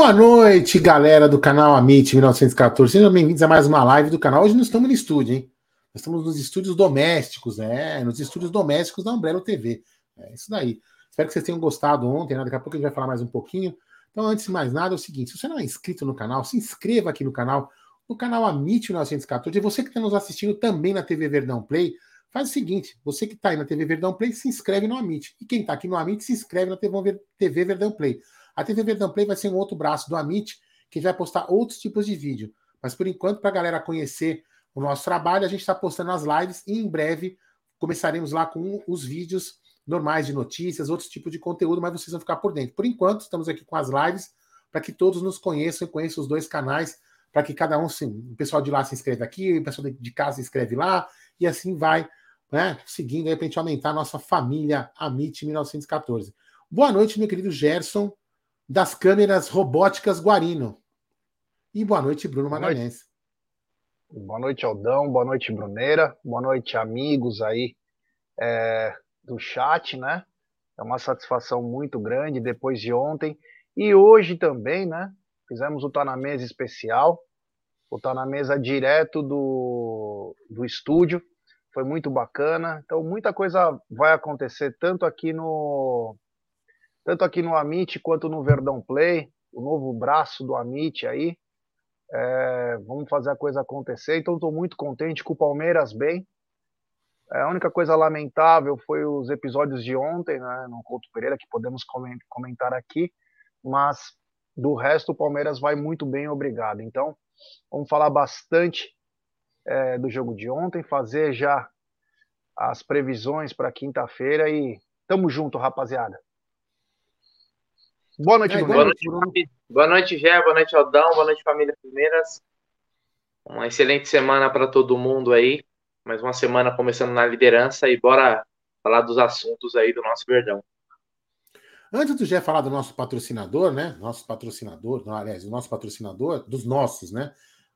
Boa noite, galera do canal Amit 1914. Sejam bem-vindos a mais uma live do canal. Hoje nós estamos no estúdio, hein? Nós estamos nos estúdios domésticos, né? Nos estúdios domésticos da Umbrella TV. É isso daí. Espero que vocês tenham gostado ontem, né? Daqui a pouco a gente vai falar mais um pouquinho. Então, antes de mais nada, é o seguinte: se você não é inscrito no canal, se inscreva aqui no canal, no canal Amit 1914. E você que está nos assistindo também na TV Verdão Play, faz o seguinte: você que está aí na TV Verdão Play, se inscreve no Amit. E quem está aqui no Amit, se inscreve na TV Verdão Play. A TV Verdão Play vai ser um outro braço do Amit, que vai postar outros tipos de vídeo. Mas por enquanto, para a galera conhecer o nosso trabalho, a gente está postando as lives e em breve começaremos lá com os vídeos normais de notícias, outros tipos de conteúdo, mas vocês vão ficar por dentro. Por enquanto, estamos aqui com as lives para que todos nos conheçam e conheçam os dois canais, para que cada um, sim, o pessoal de lá se inscreva aqui, o pessoal de casa se inscreve lá, e assim vai, né, seguindo aí para a gente aumentar a nossa família Amit 1914. Boa noite, meu querido Gerson das câmeras robóticas Guarino. E boa noite, Bruno Magalhães. Boa noite, Aldão. Boa noite, Bruneira. Boa noite, amigos aí é, do chat, né? É uma satisfação muito grande depois de ontem. E hoje também, né? Fizemos o Tá na Mesa especial. O Tá na Mesa direto do, do estúdio. Foi muito bacana. Então, muita coisa vai acontecer tanto aqui no, tanto aqui no Amit quanto no Verdão Play, o novo braço do Amit aí. É, vamos fazer a coisa acontecer. Então, estou muito contente com o Palmeiras bem. É, a única coisa lamentável foi os episódios de ontem, né, no Couto Pereira, que podemos comentar aqui, mas do resto o Palmeiras vai muito bem, obrigado. Então, vamos falar bastante é, do jogo de ontem, fazer já as previsões para quinta-feira e tamo junto, rapaziada. Boa noite, é, boa, noite Bruno. boa noite, Gé, boa noite, Aldão, boa noite, família Primeiras. Uma excelente semana para todo mundo aí. Mais uma semana começando na liderança e bora falar dos assuntos aí do nosso Verdão. Antes do Gé falar do nosso patrocinador, né? Nosso patrocinador, não, aliás, o nosso patrocinador, dos nossos, né?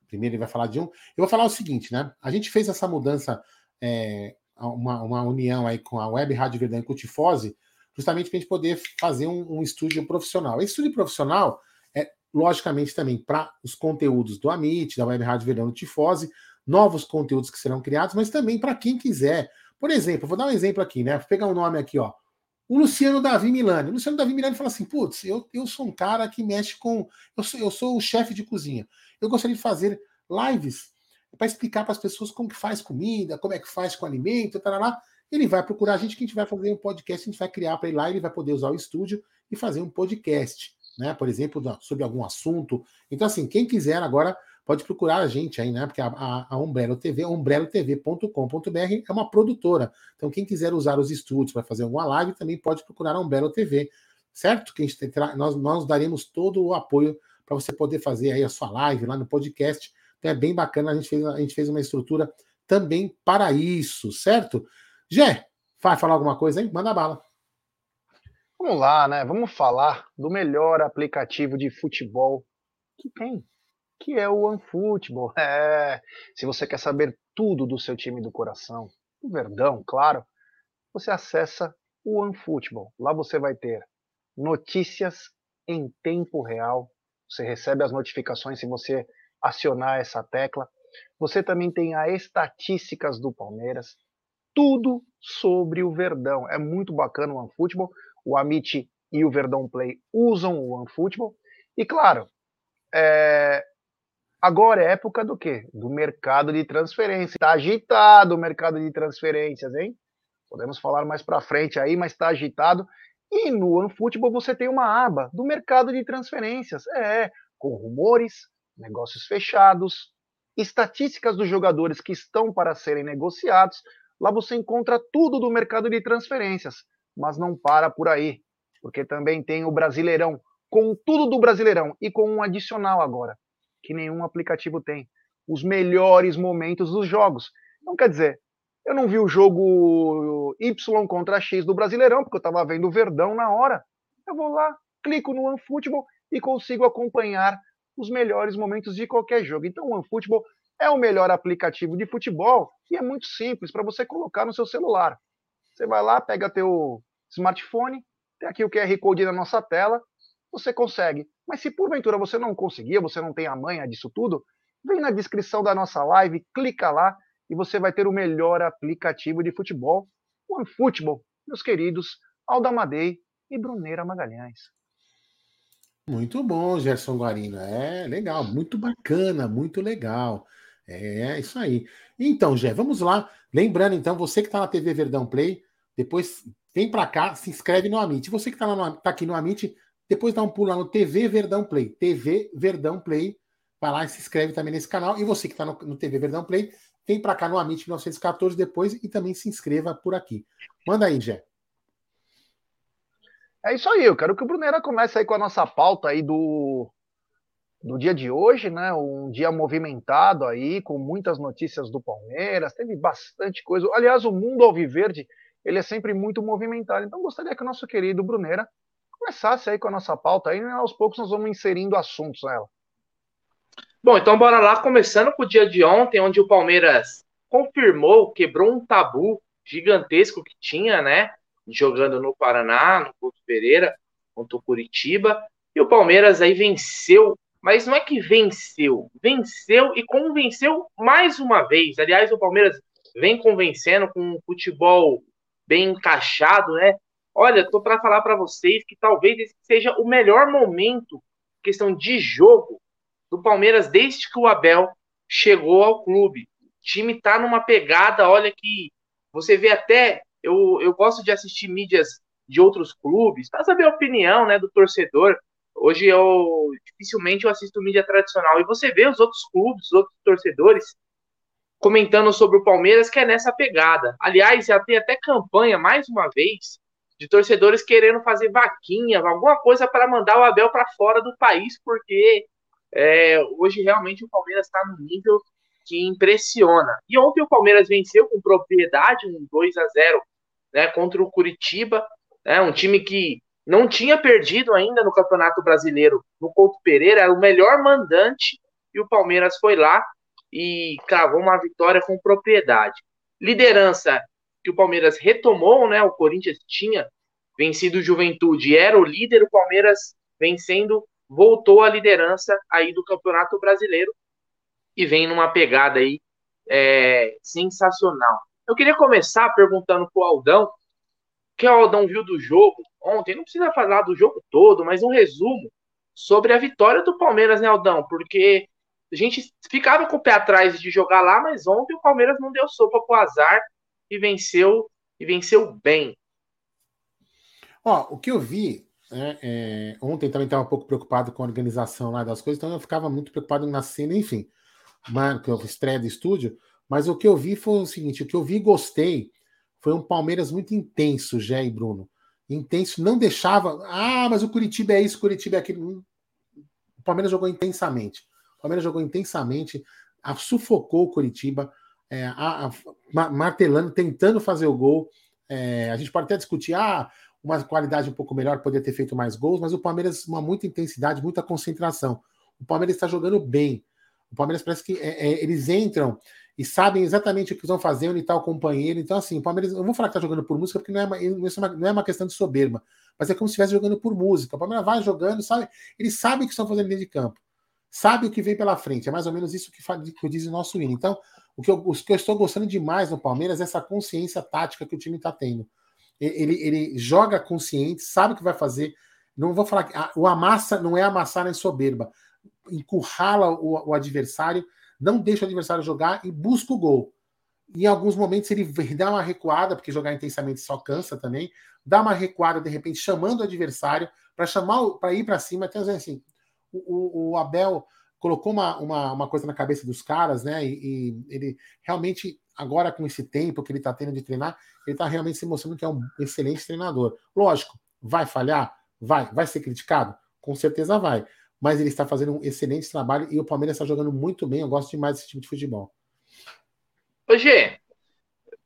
Primeiro ele vai falar de um. Eu vou falar o seguinte, né? A gente fez essa mudança, é, uma, uma união aí com a Web Rádio Verdão e Cutifose, justamente para a gente poder fazer um, um estúdio profissional. Esse estúdio profissional é, logicamente, também para os conteúdos do Amit, da Web Rádio Verão Tifose, novos conteúdos que serão criados, mas também para quem quiser. Por exemplo, vou dar um exemplo aqui, né? Vou pegar um nome aqui, ó. O Luciano Davi Milani. O Luciano Davi Milani fala assim: putz, eu, eu sou um cara que mexe com. Eu sou, eu sou o chefe de cozinha. Eu gostaria de fazer lives para explicar para as pessoas como que faz comida, como é que faz com alimento, tal, lá ele vai procurar a gente que a gente vai fazer um podcast, a gente vai criar para ele lá, ele vai poder usar o estúdio e fazer um podcast, né? Por exemplo, sobre algum assunto. Então, assim, quem quiser agora pode procurar a gente aí, né? Porque a, a, a Umbrella TV, umbrellotv.com.br é uma produtora. Então, quem quiser usar os estúdios para fazer alguma live também pode procurar a Umbrella TV, certo? Que a gente terá, nós, nós daremos todo o apoio para você poder fazer aí a sua live lá no podcast. Então é bem bacana, a gente fez, a gente fez uma estrutura também para isso, certo? Gé, vai falar alguma coisa aí? Manda bala. Vamos lá, né? Vamos falar do melhor aplicativo de futebol que tem, que é o OneFootball. É, se você quer saber tudo do seu time do coração, o Verdão, claro, você acessa o OneFootball. Lá você vai ter notícias em tempo real. Você recebe as notificações se você acionar essa tecla. Você também tem as estatísticas do Palmeiras, tudo sobre o Verdão. É muito bacana o OneFootball. O Amit e o Verdão Play usam o OneFootball. E claro, é... agora é época do quê? Do mercado de transferência. Está agitado o mercado de transferências, hein? Podemos falar mais para frente aí, mas está agitado. E no OneFootball você tem uma aba do mercado de transferências. É, com rumores, negócios fechados, estatísticas dos jogadores que estão para serem negociados. Lá você encontra tudo do mercado de transferências, mas não para por aí, porque também tem o Brasileirão, com tudo do Brasileirão e com um adicional agora, que nenhum aplicativo tem. Os melhores momentos dos jogos. Então, quer dizer, eu não vi o jogo Y contra X do Brasileirão, porque eu estava vendo o Verdão na hora. Eu vou lá, clico no OneFootball e consigo acompanhar os melhores momentos de qualquer jogo. Então, o OneFootball é o melhor aplicativo de futebol e é muito simples para você colocar no seu celular. Você vai lá, pega teu smartphone, tem aqui o QR Code na nossa tela, você consegue. Mas se porventura você não conseguir, você não tem a manha disso tudo, vem na descrição da nossa live, clica lá e você vai ter o melhor aplicativo de futebol, o OneFootball, meus queridos Aldamadei e Bruneira Magalhães. Muito bom, Gerson Guarino. É legal, muito bacana, muito legal. É isso aí. Então, Gé, vamos lá. Lembrando, então, você que está na TV Verdão Play, depois vem para cá, se inscreve no Amit. Você que está tá aqui no Amit, depois dá um pulo lá no TV Verdão Play. TV Verdão Play. Vai lá e se inscreve também nesse canal. E você que está no, no, TV Verdão Play, vem para cá no Amit 1914 depois e também se inscreva por aqui. Manda aí, Gé. É isso aí, eu quero que o Brunera comece aí com a nossa pauta aí do, do dia de hoje, né? Um dia movimentado aí, com muitas notícias do Palmeiras, teve bastante coisa. Aliás, o mundo alviverde, ele é sempre muito movimentado. Então, gostaria que o nosso querido Brunera começasse aí com a nossa pauta aí, e aos poucos nós vamos inserindo assuntos nela. Bom, então bora lá, começando com o dia de ontem, onde o Palmeiras confirmou, quebrou um tabu gigantesco que tinha, né? jogando no Paraná, no Couto Pereira, contra o Curitiba. E o Palmeiras aí venceu, mas não é que venceu, venceu e convenceu mais uma vez. Aliás, o Palmeiras vem convencendo com um futebol bem encaixado, né? Olha, tô para falar para vocês que talvez esse seja o melhor momento, questão de jogo, do Palmeiras desde que o Abel chegou ao clube. O time tá numa pegada, olha que você vê até eu, eu gosto de assistir mídias de outros clubes para saber a opinião né, do torcedor. Hoje eu dificilmente eu assisto mídia tradicional e você vê os outros clubes, os outros torcedores comentando sobre o Palmeiras que é nessa pegada. Aliás, já tem até campanha mais uma vez de torcedores querendo fazer vaquinha, alguma coisa para mandar o Abel para fora do país, porque é, hoje realmente o Palmeiras está no nível que impressiona. E ontem o Palmeiras venceu com propriedade, um 2 a 0 né, contra o Curitiba, né, um time que não tinha perdido ainda no Campeonato Brasileiro no Couto Pereira, era o melhor mandante, e o Palmeiras foi lá e cravou uma vitória com propriedade. Liderança que o Palmeiras retomou, né? O Corinthians tinha vencido o Juventude, era o líder, o Palmeiras vencendo, voltou à liderança aí do Campeonato Brasileiro e vem numa pegada aí é, sensacional. Eu queria começar perguntando pro Aldão, que o Aldão viu do jogo ontem, não precisa falar do jogo todo, mas um resumo sobre a vitória do Palmeiras, né, Aldão? Porque a gente ficava com o pé atrás de jogar lá, mas ontem o Palmeiras não deu sopa pro azar e venceu e venceu bem. Ó, o que eu vi é, é, ontem também estava um pouco preocupado com a organização lá das coisas, então eu ficava muito preocupado na cena, enfim. Eu estreia do estúdio, mas o que eu vi foi o seguinte: o que eu vi e gostei foi um Palmeiras muito intenso, Jé e Bruno. Intenso, não deixava. Ah, mas o Curitiba é isso, o Curitiba é aquilo. O Palmeiras jogou intensamente. O Palmeiras jogou intensamente, a, sufocou o Curitiba, é, a, a, martelando, tentando fazer o gol. É, a gente pode até discutir, ah, uma qualidade um pouco melhor, poderia ter feito mais gols, mas o Palmeiras, uma muita intensidade, muita concentração. O Palmeiras está jogando bem. O Palmeiras parece que é, é, eles entram e sabem exatamente o que estão fazendo e tal companheiro. Então, assim, o Palmeiras, eu vou falar que está jogando por música, porque não é, uma, não é uma questão de soberba, mas é como se estivesse jogando por música. O Palmeiras vai jogando, sabe? Eles sabem o que estão fazendo dentro de campo, sabe o que vem pela frente. É mais ou menos isso que, que diz o nosso hino. Então, o que, eu, o que eu estou gostando demais no Palmeiras é essa consciência tática que o time está tendo. Ele, ele joga consciente, sabe o que vai fazer. Não vou falar que o amassa não é amassar em soberba, encurrala o, o adversário não deixa o adversário jogar e busca o gol. Em alguns momentos ele dá uma recuada, porque jogar intensamente só cansa também, dá uma recuada de repente chamando o adversário para chamar para ir para cima, até assim, o, o, Abel colocou uma, uma, uma, coisa na cabeça dos caras, né? E, e ele realmente agora com esse tempo que ele está tendo de treinar, ele está realmente se mostrando que é um excelente treinador. Lógico, vai falhar, vai, vai ser criticado, com certeza vai mas ele está fazendo um excelente trabalho e o Palmeiras está jogando muito bem. Eu gosto demais desse tipo de futebol. Ô, Gê,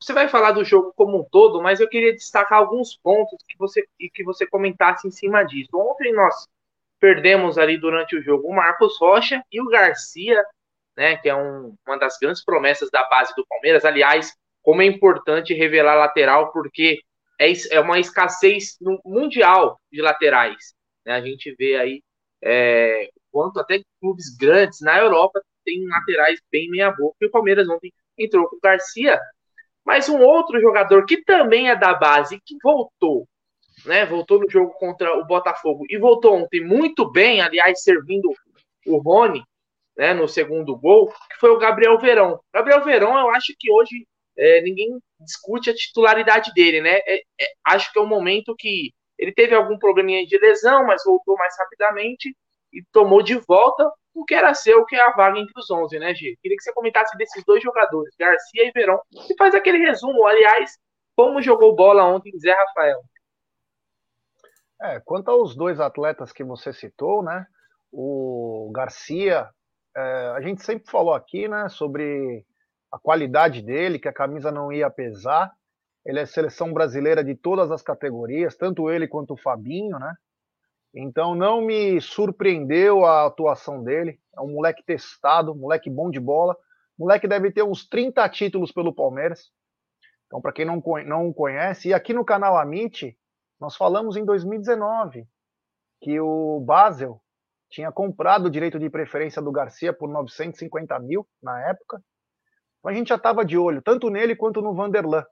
você vai falar do jogo como um todo, mas eu queria destacar alguns pontos que você, que você comentasse em cima disso. Ontem nós perdemos ali durante o jogo o Marcos Rocha e o Garcia, né, que é um, uma das grandes promessas da base do Palmeiras. Aliás, como é importante revelar lateral, porque é, é uma escassez mundial de laterais. Né? A gente vê aí é, quanto até clubes grandes na Europa têm laterais bem meia-boca. E o Palmeiras ontem entrou com o Garcia, mas um outro jogador que também é da base, que voltou, né? Voltou no jogo contra o Botafogo e voltou ontem muito bem, aliás, servindo o Rony, né? No segundo gol, que foi o Gabriel Verão. Gabriel Verão, eu acho que hoje é, ninguém discute a titularidade dele, né? É, é, acho que é um momento que ele teve algum probleminha de lesão, mas voltou mais rapidamente e tomou de volta o que era seu, que é a vaga entre os 11, né, Gê? Queria que você comentasse desses dois jogadores, Garcia e Verão, e faz aquele resumo, aliás, como jogou bola ontem Zé Rafael. É, quanto aos dois atletas que você citou, né, o Garcia, é, a gente sempre falou aqui, né, sobre a qualidade dele, que a camisa não ia pesar, ele é seleção brasileira de todas as categorias, tanto ele quanto o Fabinho, né? Então não me surpreendeu a atuação dele. É um moleque testado, moleque bom de bola. moleque deve ter uns 30 títulos pelo Palmeiras. Então, para quem não, não conhece, e aqui no canal Amit, nós falamos em 2019 que o Basel tinha comprado o direito de preferência do Garcia por 950 mil na época. Então a gente já estava de olho, tanto nele quanto no Vanderlan.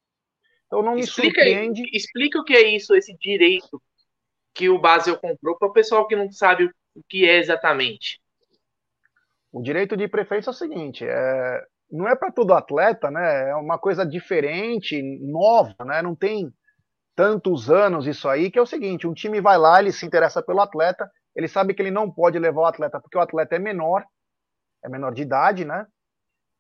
Então não me explica surpreende. Explica o que é isso, esse direito que o Basel comprou para o pessoal que não sabe o que é exatamente. O direito de preferência é o seguinte, é, não é para todo atleta, né? É uma coisa diferente, nova, né? Não tem tantos anos isso aí, que é o seguinte, um time vai lá, ele se interessa pelo atleta, ele sabe que ele não pode levar o atleta porque o atleta é menor, é menor de idade, né?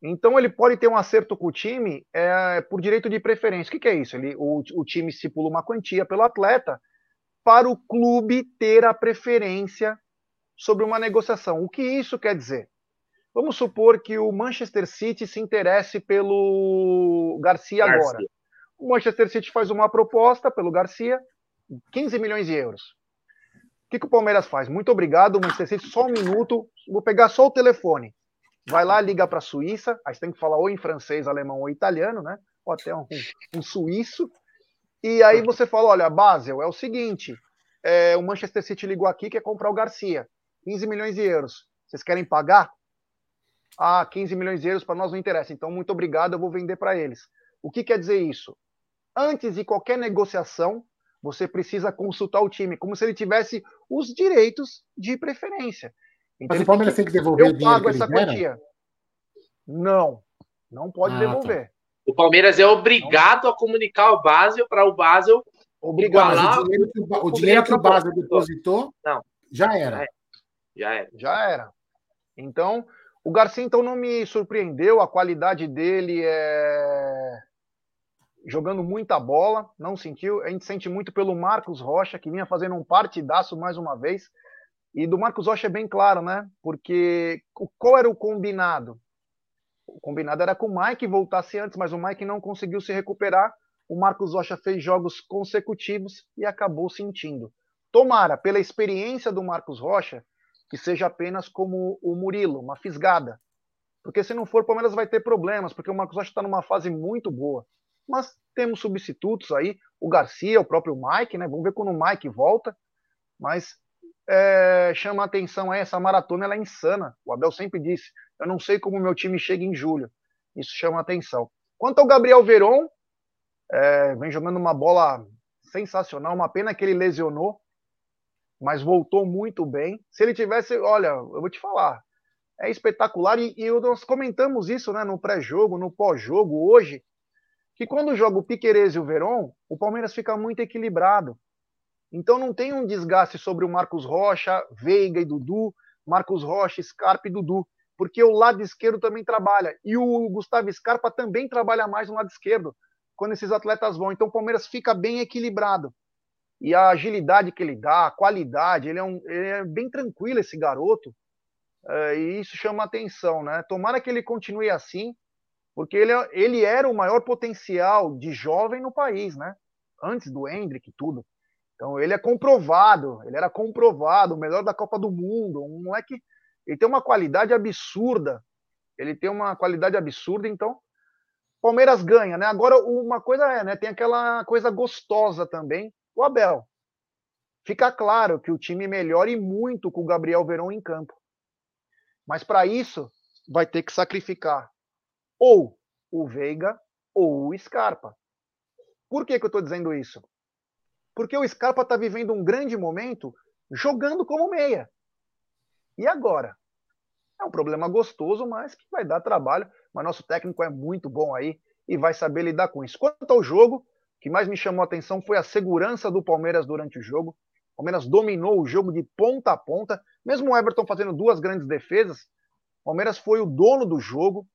Então ele pode ter um acerto com o time é, por direito de preferência. O que, que é isso? Ele, o, o time estipula uma quantia pelo atleta para o clube ter a preferência sobre uma negociação. O que isso quer dizer? Vamos supor que o Manchester City se interesse pelo Garcia, Garcia. agora. O Manchester City faz uma proposta pelo Garcia, 15 milhões de euros. O que, que o Palmeiras faz? Muito obrigado, Manchester City. Só um minuto, vou pegar só o telefone vai lá, liga para a Suíça, aí você tem que falar ou em francês, alemão ou italiano, né? Ou até um, um suíço. E aí você fala: olha, Basel, é o seguinte: é, o Manchester City ligou aqui quer comprar o Garcia, 15 milhões de euros. Vocês querem pagar? Ah, 15 milhões de euros para nós não interessa. Então, muito obrigado, eu vou vender para eles. O que quer dizer isso? Antes de qualquer negociação, você precisa consultar o time, como se ele tivesse os direitos de preferência. Então, Mas o Palmeiras tem que, tem que devolver eu o dinheiro pago essa quantia. Não, não pode ah, tá. devolver. Tá. O Palmeiras é obrigado não. a comunicar ao Basel para o Basel Obrigado. Mas o dinheiro que o, o, dinheiro que o Basel depositou não. já era. Já era. Já era. Então, o Garcia então não me surpreendeu, a qualidade dele é jogando muita bola, não sentiu. A gente sente muito pelo Marcos Rocha, que vinha fazendo um partidaço mais uma vez. E do Marcos Rocha é bem claro, né? Porque qual era o combinado? O combinado era que o Mike voltasse antes, mas o Mike não conseguiu se recuperar. O Marcos Rocha fez jogos consecutivos e acabou sentindo. Tomara, pela experiência do Marcos Rocha, que seja apenas como o Murilo, uma fisgada. Porque se não for, o Palmeiras vai ter problemas, porque o Marcos Rocha está numa fase muito boa. Mas temos substitutos aí, o Garcia, o próprio Mike, né? Vamos ver quando o Mike volta. Mas é, chama a atenção aí, essa maratona ela é insana. O Abel sempre disse: eu não sei como meu time chega em julho. Isso chama a atenção. Quanto ao Gabriel Veron, é, vem jogando uma bola sensacional. Uma pena que ele lesionou, mas voltou muito bem. Se ele tivesse, olha, eu vou te falar, é espetacular. E, e nós comentamos isso né, no pré-jogo, no pós-jogo, hoje, que quando joga o Piquerez e o Veron, o Palmeiras fica muito equilibrado. Então não tem um desgaste sobre o Marcos Rocha, Veiga e Dudu, Marcos Rocha, Scarpa e Dudu, porque o lado esquerdo também trabalha. E o Gustavo Scarpa também trabalha mais no lado esquerdo, quando esses atletas vão. Então o Palmeiras fica bem equilibrado. E a agilidade que ele dá, a qualidade, ele é, um, ele é bem tranquilo esse garoto. É, e isso chama atenção, né? Tomara que ele continue assim, porque ele, é, ele era o maior potencial de jovem no país, né? Antes do Hendrick e tudo. Então ele é comprovado, ele era comprovado, o melhor da Copa do Mundo, um moleque, ele tem uma qualidade absurda, ele tem uma qualidade absurda, então Palmeiras ganha, né? Agora uma coisa é, né? Tem aquela coisa gostosa também, o Abel. Fica claro que o time melhore muito com o Gabriel Verão em campo. Mas para isso, vai ter que sacrificar ou o Veiga ou o Scarpa. Por que, que eu estou dizendo isso? Porque o Scarpa está vivendo um grande momento jogando como meia. E agora? É um problema gostoso, mas que vai dar trabalho. Mas nosso técnico é muito bom aí e vai saber lidar com isso. Quanto ao jogo, o que mais me chamou a atenção foi a segurança do Palmeiras durante o jogo. O Palmeiras dominou o jogo de ponta a ponta, mesmo o Everton fazendo duas grandes defesas. O Palmeiras foi o dono do jogo,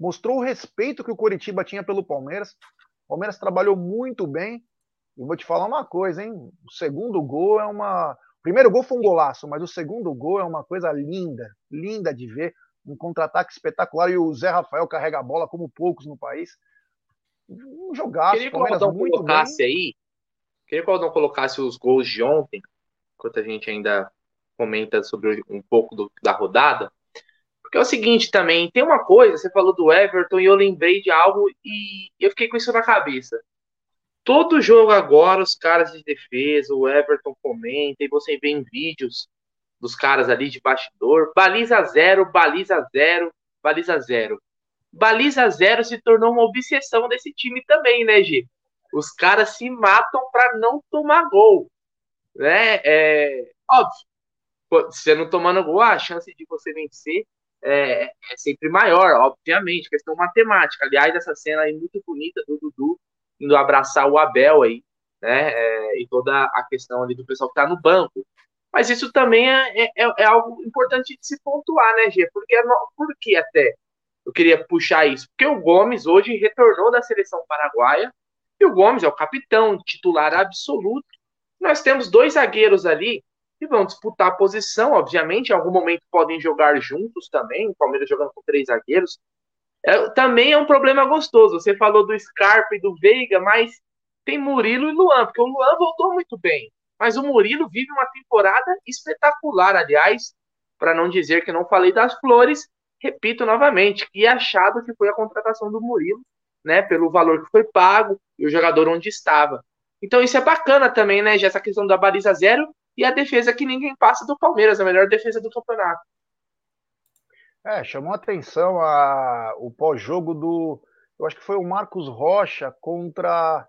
mostrou o respeito que o Coritiba tinha pelo Palmeiras. O Palmeiras trabalhou muito bem. E vou te falar uma coisa, hein? O segundo gol é uma. O primeiro gol foi um golaço, mas o segundo gol é uma coisa linda, linda de ver. Um contra-ataque espetacular. E o Zé Rafael carrega a bola como poucos no país. Um jogaço. Queria que o Aldão colocasse bem. aí Queria que o Aldão colocasse os gols de ontem, enquanto a gente ainda comenta sobre um pouco do, da rodada. Porque é o seguinte também, tem uma coisa, você falou do Everton e eu lembrei de algo e eu fiquei com isso na cabeça. Todo jogo agora, os caras de defesa, o Everton comenta, e você vê em vídeos dos caras ali de bastidor, baliza zero, baliza zero, baliza zero. Baliza zero se tornou uma obsessão desse time também, né, G? Os caras se matam para não tomar gol. Né? É, óbvio, você não tomando gol, a chance de você vencer é, é, sempre maior, obviamente, questão matemática. Aliás, essa cena aí muito bonita do Dudu indo abraçar o Abel aí, né? É, e toda a questão ali do pessoal que tá no banco. Mas isso também é, é, é, é algo importante de se pontuar, né, Gê? Porque, é por que até eu queria puxar isso? Porque o Gomes hoje retornou da seleção paraguaia e o Gomes é o capitão, titular absoluto. Nós temos dois zagueiros ali que vão disputar a posição, obviamente. Em algum momento podem jogar juntos também. O Palmeiras jogando com três zagueiros. É, também é um problema gostoso. Você falou do Scarpa e do Veiga, mas tem Murilo e Luan, porque o Luan voltou muito bem. Mas o Murilo vive uma temporada espetacular, aliás, para não dizer que não falei das flores, repito novamente, que achado que foi a contratação do Murilo né, pelo valor que foi pago e o jogador onde estava. Então isso é bacana também, né, já essa questão da baliza zero e a defesa que ninguém passa do Palmeiras, a melhor defesa do campeonato. É, chamou atenção a, o pós-jogo do, eu acho que foi o Marcos Rocha contra,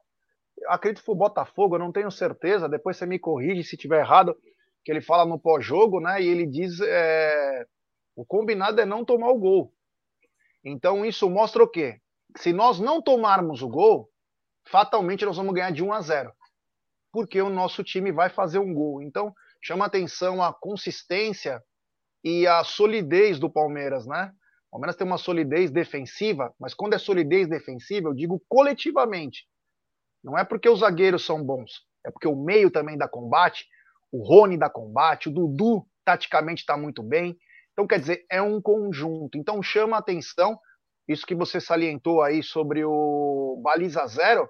acredito que foi o Botafogo, eu não tenho certeza, depois você me corrige se tiver errado, que ele fala no pós-jogo, né, e ele diz, é, o combinado é não tomar o gol. Então isso mostra o quê? se nós não tomarmos o gol, fatalmente nós vamos ganhar de 1 a 0. Porque o nosso time vai fazer um gol. Então, chama atenção a consistência e a solidez do Palmeiras, né? O Palmeiras tem uma solidez defensiva, mas quando é solidez defensiva, eu digo coletivamente. Não é porque os zagueiros são bons, é porque o meio também dá combate, o Rony dá combate, o Dudu taticamente está muito bem. Então, quer dizer, é um conjunto. Então, chama atenção isso que você salientou aí sobre o baliza zero,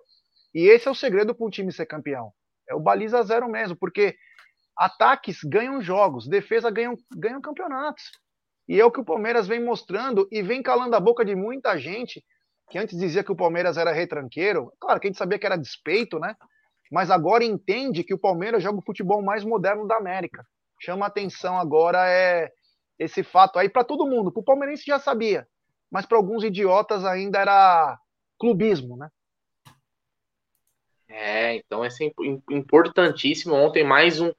e esse é o segredo para um time ser campeão. É o baliza zero mesmo, porque ataques ganham jogos, defesa ganham, ganham campeonatos. E é o que o Palmeiras vem mostrando e vem calando a boca de muita gente que antes dizia que o Palmeiras era retranqueiro. Claro que a gente sabia que era despeito, né? Mas agora entende que o Palmeiras joga o futebol mais moderno da América. Chama atenção agora é esse fato aí para todo mundo. Para o palmeirense já sabia, mas para alguns idiotas ainda era clubismo, né? É, então é importantíssimo. Ontem mais um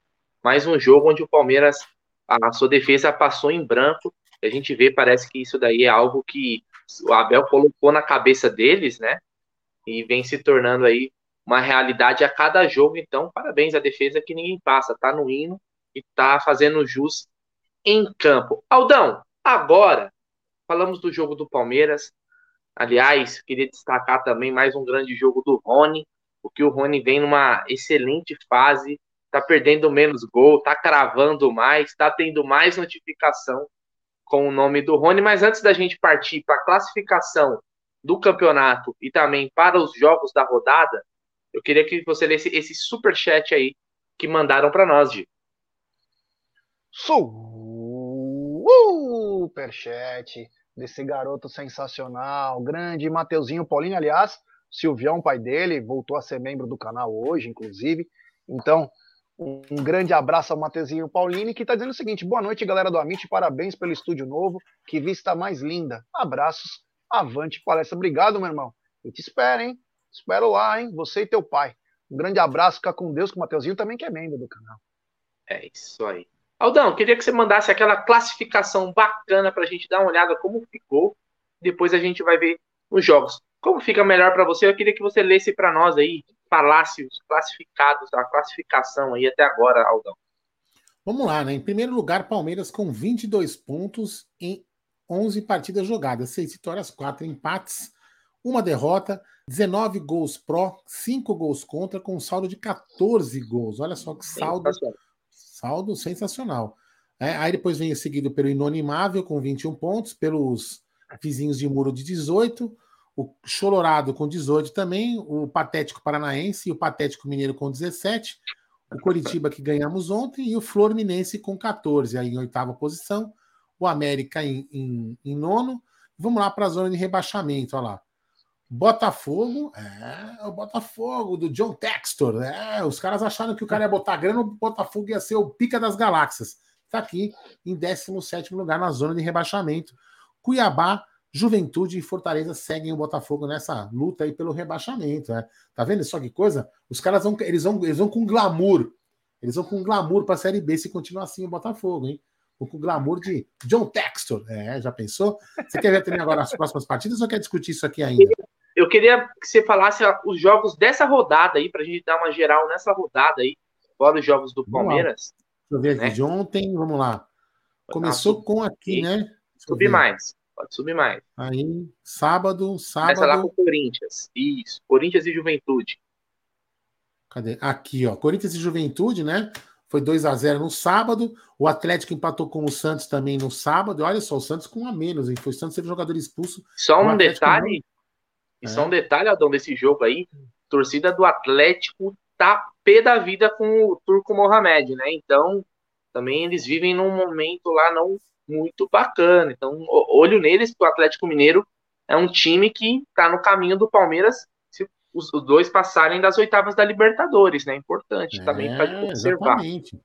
mais um jogo onde o Palmeiras a sua defesa passou em branco. A gente vê, parece que isso daí é algo que o Abel colocou na cabeça deles, né? E vem se tornando aí uma realidade a cada jogo. Então, parabéns à defesa que ninguém passa, tá no hino e tá fazendo jus em campo. Aldão, agora falamos do jogo do Palmeiras. Aliás, queria destacar também mais um grande jogo do Rony, porque o Rony vem numa excelente fase, tá perdendo menos gol, tá cravando mais, tá tendo mais notificação com o nome do Rony. Mas antes da gente partir para a classificação do campeonato e também para os jogos da rodada, eu queria que você lesse esse super chat aí que mandaram para nós, Di. Superchat desse garoto sensacional, grande Mateuzinho Paulinho, aliás, Silvião, pai dele, voltou a ser membro do canal hoje, inclusive. Então, um, grande abraço ao Mateuzinho Paulini, que está dizendo o seguinte: boa noite, galera do Amit, parabéns pelo estúdio novo, que vista mais linda. Abraços, avante palestra. Obrigado, meu irmão. Eu te espero, hein? Espero lá, hein? Você e teu pai. Um grande abraço, fica com Deus, com o Mateuzinho também, que é membro do canal. É isso aí. Aldão, queria que você mandasse aquela classificação bacana para a gente dar uma olhada como ficou. Depois a gente vai ver os jogos. Como fica melhor para você? Eu queria que você lesse para nós aí, falasse os classificados, a classificação aí até agora, Aldão. Vamos lá, né? Em primeiro lugar, Palmeiras com 22 pontos em 11 partidas jogadas, 6 vitórias, 4 empates, uma derrota, 19 gols pró, 5 gols contra, com saldo de 14 gols. Olha só que saldo Saldo sensacional. É, aí depois vem seguido pelo Inonimável com 21 pontos, pelos vizinhos de muro de 18, o Cholorado com 18 também, o Patético Paranaense e o Patético Mineiro com 17, o Coritiba que ganhamos ontem e o Fluminense com 14, aí em oitava posição, o América em, em, em nono. Vamos lá para a zona de rebaixamento, olha lá. Botafogo, é, o Botafogo do John Textor, é, os caras acharam que o cara ia botar grana, o Botafogo ia ser o pica das galáxias. Está aqui em 17 lugar na zona de rebaixamento. Cuiabá, Juventude e Fortaleza seguem o Botafogo nessa luta aí pelo rebaixamento. É. Tá vendo só que coisa? Os caras vão, eles vão, eles vão com glamour. Eles vão com glamour para a Série B se continuar assim o Botafogo, hein? Ou com glamour de John Textor. É, já pensou? Você quer ver também agora as próximas partidas ou quer discutir isso aqui ainda? Eu queria que você falasse os jogos dessa rodada aí, para a gente dar uma geral nessa rodada aí, fora os jogos do Palmeiras. Deixa eu ver aqui né? de ontem, vamos lá. Começou com aqui, né? Subir mais, pode subir mais. Aí, sábado, sábado. Começa lá com o Corinthians, isso, Corinthians e Juventude. Cadê? Aqui, ó, Corinthians e Juventude, né? Foi 2 a 0 no sábado. O Atlético empatou com o Santos também no sábado. Olha só, o Santos com um a menos, hein? Foi o Santos teve jogador expulso. Só um detalhe, e é. só um detalhe, Adão, desse jogo aí, torcida do Atlético tá pé da vida com o Turco Mohamed, né? Então, também eles vivem num momento lá não muito bacana. Então, olho neles, o Atlético Mineiro é um time que tá no caminho do Palmeiras se os dois passarem das oitavas da Libertadores, né? Importante é, também para observar. Exatamente.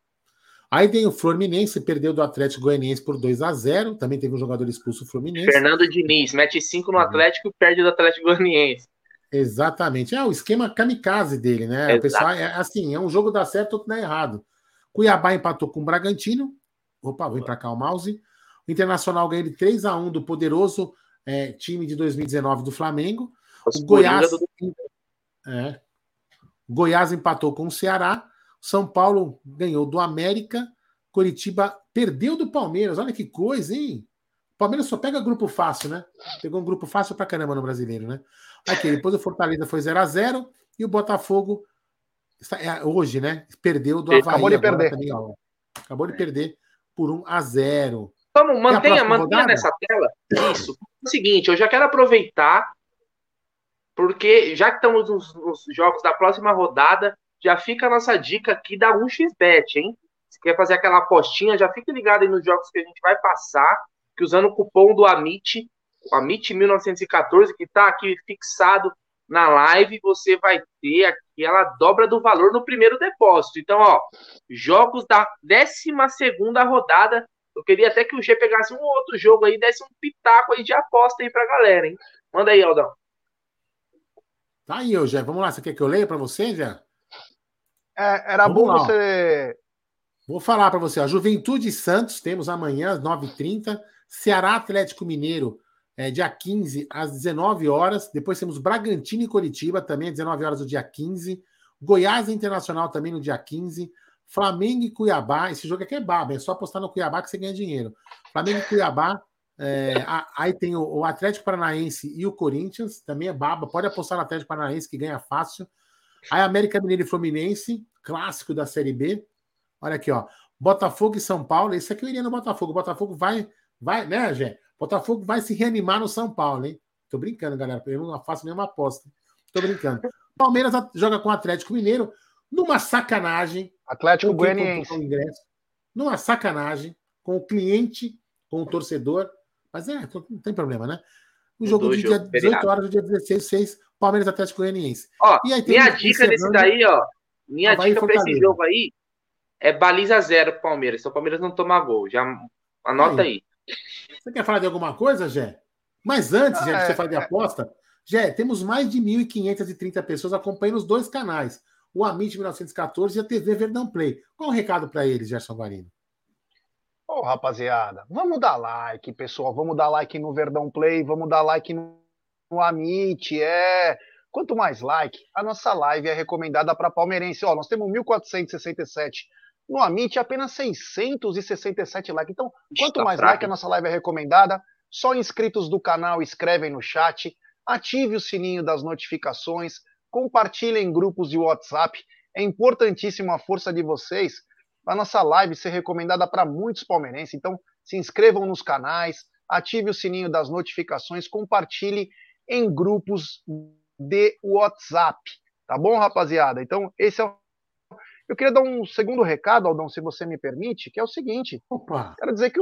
Aí tem o Fluminense, perdeu do Atlético Goianiense por 2 a 0 Também teve um jogador expulso o Fluminense. Fernando Diniz, mete 5 no uhum. Atlético e perde do Atlético Goianiense. Exatamente. É o esquema kamikaze dele, né? Exato. O pessoal é assim, é um jogo dá certo, outro dá errado. Cuiabá empatou com o Bragantino. Opa, vem para cá o mouse. O Internacional ganhou de 3 a 1 do poderoso é, time de 2019 do Flamengo. O Goiás, do... é, Goiás empatou com o Ceará. São Paulo ganhou do América, Curitiba perdeu do Palmeiras. Olha que coisa, hein? O Palmeiras só pega grupo fácil, né? Pegou um grupo fácil pra caramba no brasileiro, né? Aqui, depois o Fortaleza foi 0 a 0 e o Botafogo é, hoje, né? Perdeu do Havaí. Acabou de perder. Também, acabou de perder por 1 a 0 Vamos, mantenha, mantenha nessa tela. Isso. É o seguinte, eu já quero aproveitar, porque já que estamos nos, nos jogos da próxima rodada, já fica a nossa dica aqui da 1xBet, hein? Se quer fazer aquela apostinha, já fique ligado aí nos jogos que a gente vai passar. que usando o cupom do Amit, o Amit 1914, que está aqui fixado na live, você vai ter aquela dobra do valor no primeiro depósito. Então, ó, jogos da 12 rodada. Eu queria até que o G pegasse um outro jogo aí, desse um pitaco aí de aposta aí pra galera, hein? Manda aí, Aldão. Tá aí, Gé. Vamos lá. Você quer que eu leia para você, Gé? É, era Vamos bom lá. você. Vou falar para você. A Juventude Santos, temos amanhã às 9h30. Ceará Atlético Mineiro, é, dia 15, às 19 horas. Depois temos Bragantino e Curitiba, também às 19 horas do dia 15. Goiás Internacional também no dia 15. Flamengo e Cuiabá. Esse jogo aqui é baba, é só apostar no Cuiabá que você ganha dinheiro. Flamengo e Cuiabá é, aí tem o, o, Atlético Paranaense e o Corinthians, também é baba. Pode apostar no Atlético Paranaense que ganha fácil. Aí América Mineiro e Fluminense, clássico da Série B. Olha aqui, ó. Botafogo e São Paulo. Esse aqui eu iria no Botafogo. O Botafogo vai, vai, né, Gé? Botafogo vai se reanimar no São Paulo, hein? Tô brincando, galera. Eu não faço nenhuma aposta. Tô brincando. Palmeiras joga com o Atlético Mineiro numa sacanagem. Atlético Goianiense. Numa sacanagem com o cliente, com o torcedor. Mas é, não tem problema, né? O jogo do dia 18 horas do dia 16, 6, Palmeiras Atlético Goianiense. Ó, e aí, minha dica desse daí, ó. Minha dica para esse jogo aí é baliza zero pro Palmeiras. Se o Palmeiras não tomar gol, já anota aí. aí. Você quer falar de alguma coisa, Jé? Mas antes, ah, Jé, é, você falar de é. aposta, Jé, temos mais de 1.530 pessoas acompanhando os dois canais, o Amit 1914 e a TV Verdão Play. Qual o recado para eles, Gerson Guarino? Ô, oh, rapaziada, vamos dar like, pessoal. Vamos dar like no Verdão Play, vamos dar like no, no Amit. É. Quanto mais like, a nossa live é recomendada para palmeirense. Ó, nós temos 1.467 no Amit, apenas 667 likes. Então, quanto mais like, a nossa live é recomendada. Só inscritos do canal escrevem no chat. Ative o sininho das notificações. Compartilhem em grupos de WhatsApp. É importantíssimo a força de vocês a nossa live ser recomendada para muitos palmeirenses. Então, se inscrevam nos canais, ative o sininho das notificações, compartilhe em grupos de WhatsApp. Tá bom, rapaziada? Então, esse é o. Eu queria dar um segundo recado, Aldão, se você me permite, que é o seguinte. Opa. Quero dizer que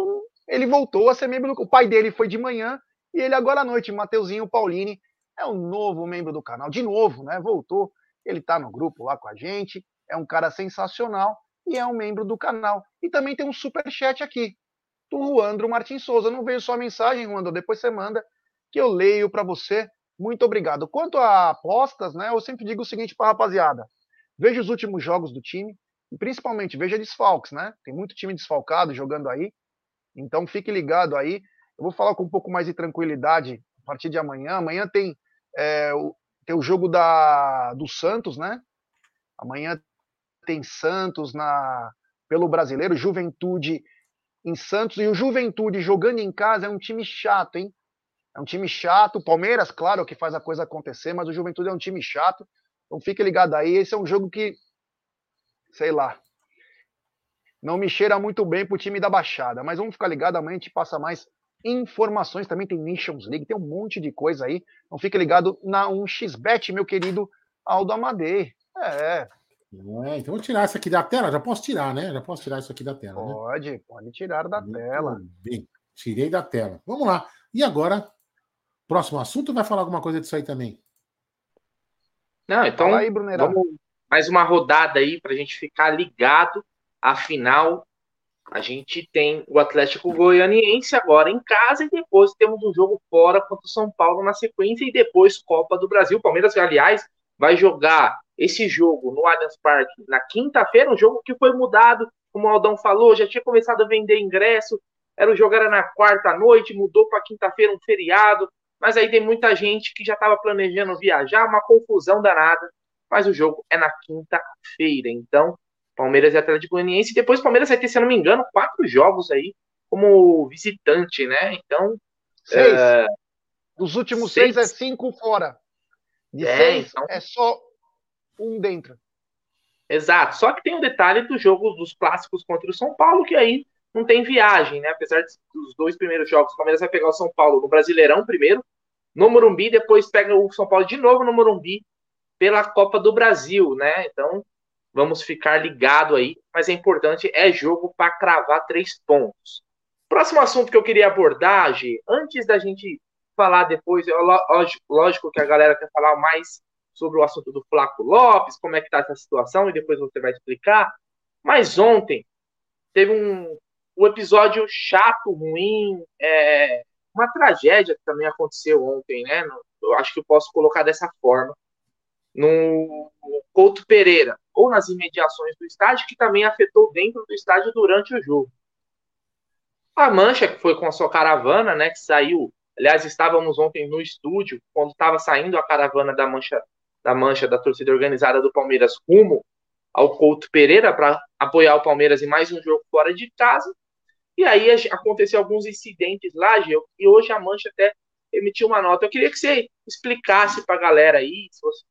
ele voltou a ser membro do. O pai dele foi de manhã e ele agora à noite, Mateuzinho Paulini, é um novo membro do canal. De novo, né? Voltou. Ele está no grupo lá com a gente. É um cara sensacional e é um membro do canal. E também tem um super chat aqui do Ruandro Martins Souza. Não veio só a mensagem, Ruandro, depois você manda que eu leio para você. Muito obrigado. Quanto a apostas, né, eu sempre digo o seguinte para rapaziada: veja os últimos jogos do time e principalmente veja desfalques, né? Tem muito time desfalcado jogando aí. Então fique ligado aí. Eu vou falar com um pouco mais de tranquilidade a partir de amanhã. Amanhã tem, é, o, tem o jogo da, do Santos, né? Amanhã tem Santos na pelo brasileiro, Juventude em Santos e o Juventude jogando em casa é um time chato, hein? É um time chato. Palmeiras, claro, que faz a coisa acontecer, mas o Juventude é um time chato. Então fique ligado aí. Esse é um jogo que, sei lá, não me cheira muito bem pro time da Baixada. Mas vamos ficar ligado, amanhã a gente passa mais informações. Também tem Nations League, tem um monte de coisa aí. Então fique ligado na 1xBet, meu querido Aldo Amadei. É, é, então vou tirar isso aqui da tela. Já posso tirar, né? Já posso tirar isso aqui da tela. Né? Pode, né? pode tirar da Muito tela. Bem, tirei da tela. Vamos lá. E agora, próximo assunto vai falar alguma coisa disso aí também? Não, então aí, vamos mais uma rodada aí para a gente ficar ligado. Afinal, a gente tem o Atlético Goianiense agora em casa e depois temos um jogo fora contra o São Paulo na sequência e depois Copa do Brasil. Palmeiras, aliás, vai jogar esse jogo no Allianz Parque na quinta-feira, um jogo que foi mudado, como o Aldão falou, já tinha começado a vender ingresso, era o jogo era na quarta noite, mudou para quinta-feira, um feriado, mas aí tem muita gente que já estava planejando viajar, uma confusão danada, mas o jogo é na quinta-feira, então Palmeiras e Atlético Goianiense, e depois Palmeiras vai ter, se eu não me engano, quatro jogos aí como visitante, né? Então. Seis. É... Dos últimos seis. seis é cinco fora. De é, seis então... é só um dentro. Exato. Só que tem um detalhe do jogo dos clássicos contra o São Paulo, que aí não tem viagem, né? Apesar dos dois primeiros jogos, o Palmeiras vai pegar o São Paulo no Brasileirão primeiro, no Morumbi, depois pega o São Paulo de novo no Morumbi pela Copa do Brasil, né? Então vamos ficar ligado aí, mas é importante, é jogo para cravar três pontos. Próximo assunto que eu queria abordar, G, antes da gente falar depois, lógico que a galera quer falar mais sobre o assunto do Flaco Lopes, como é que tá essa situação, e depois você vai explicar. Mas ontem teve um, um episódio chato, ruim, é, uma tragédia que também aconteceu ontem, né? Eu acho que eu posso colocar dessa forma. No Couto Pereira, ou nas imediações do estádio, que também afetou dentro do estádio durante o jogo. A Mancha, que foi com a sua caravana, né, que saiu. Aliás, estávamos ontem no estúdio, quando estava saindo a caravana da Mancha, da Mancha, da torcida organizada do Palmeiras, rumo ao Couto Pereira para apoiar o Palmeiras em mais um jogo fora de casa. E aí aconteceu alguns incidentes lá, Gil, e hoje a Mancha até emitiu uma nota. Eu queria que você explicasse para a galera aí, se você,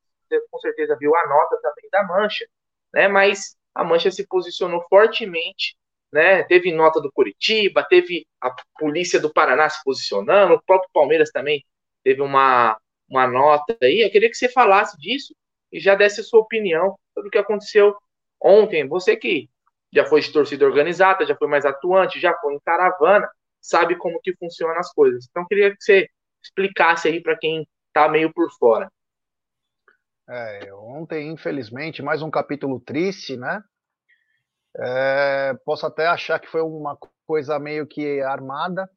com certeza viu a nota também da Mancha, né? Mas a Mancha se posicionou fortemente, né? Teve nota do Curitiba, teve a polícia do Paraná se posicionando, o próprio Palmeiras também teve uma, uma nota aí. Eu queria que você falasse disso e já desse a sua opinião sobre o que aconteceu ontem. Você que já foi de torcida organizada, já foi mais atuante, já foi em caravana, sabe como que funcionam as coisas. Então, queria que você explicasse aí para quem está meio por fora. É, ontem, infelizmente, mais um capítulo triste, né? É, posso até achar que foi uma coisa meio que armada,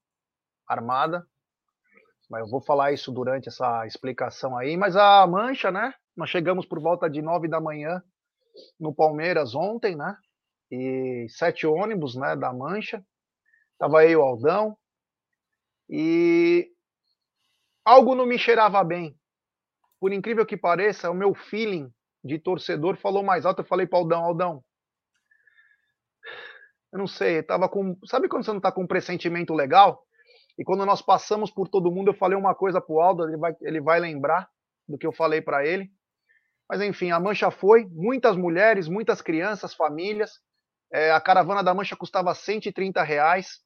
armada, mas eu vou falar isso durante essa explicação aí. Mas a mancha, né? Nós chegamos por volta de nove da manhã no Palmeiras ontem, né? e sete ônibus né, da Mancha. Tava aí o Aldão. E algo não me cheirava bem. Por incrível que pareça, o meu feeling de torcedor falou mais alto. Eu falei para Aldão, Aldão, eu não sei, tava com. Sabe quando você não tá com um pressentimento legal? E quando nós passamos por todo mundo, eu falei uma coisa pro Aldo, ele vai, ele vai lembrar do que eu falei para ele. Mas enfim, a mancha foi, muitas mulheres, muitas crianças, famílias, é, a caravana da Mancha custava 130 reais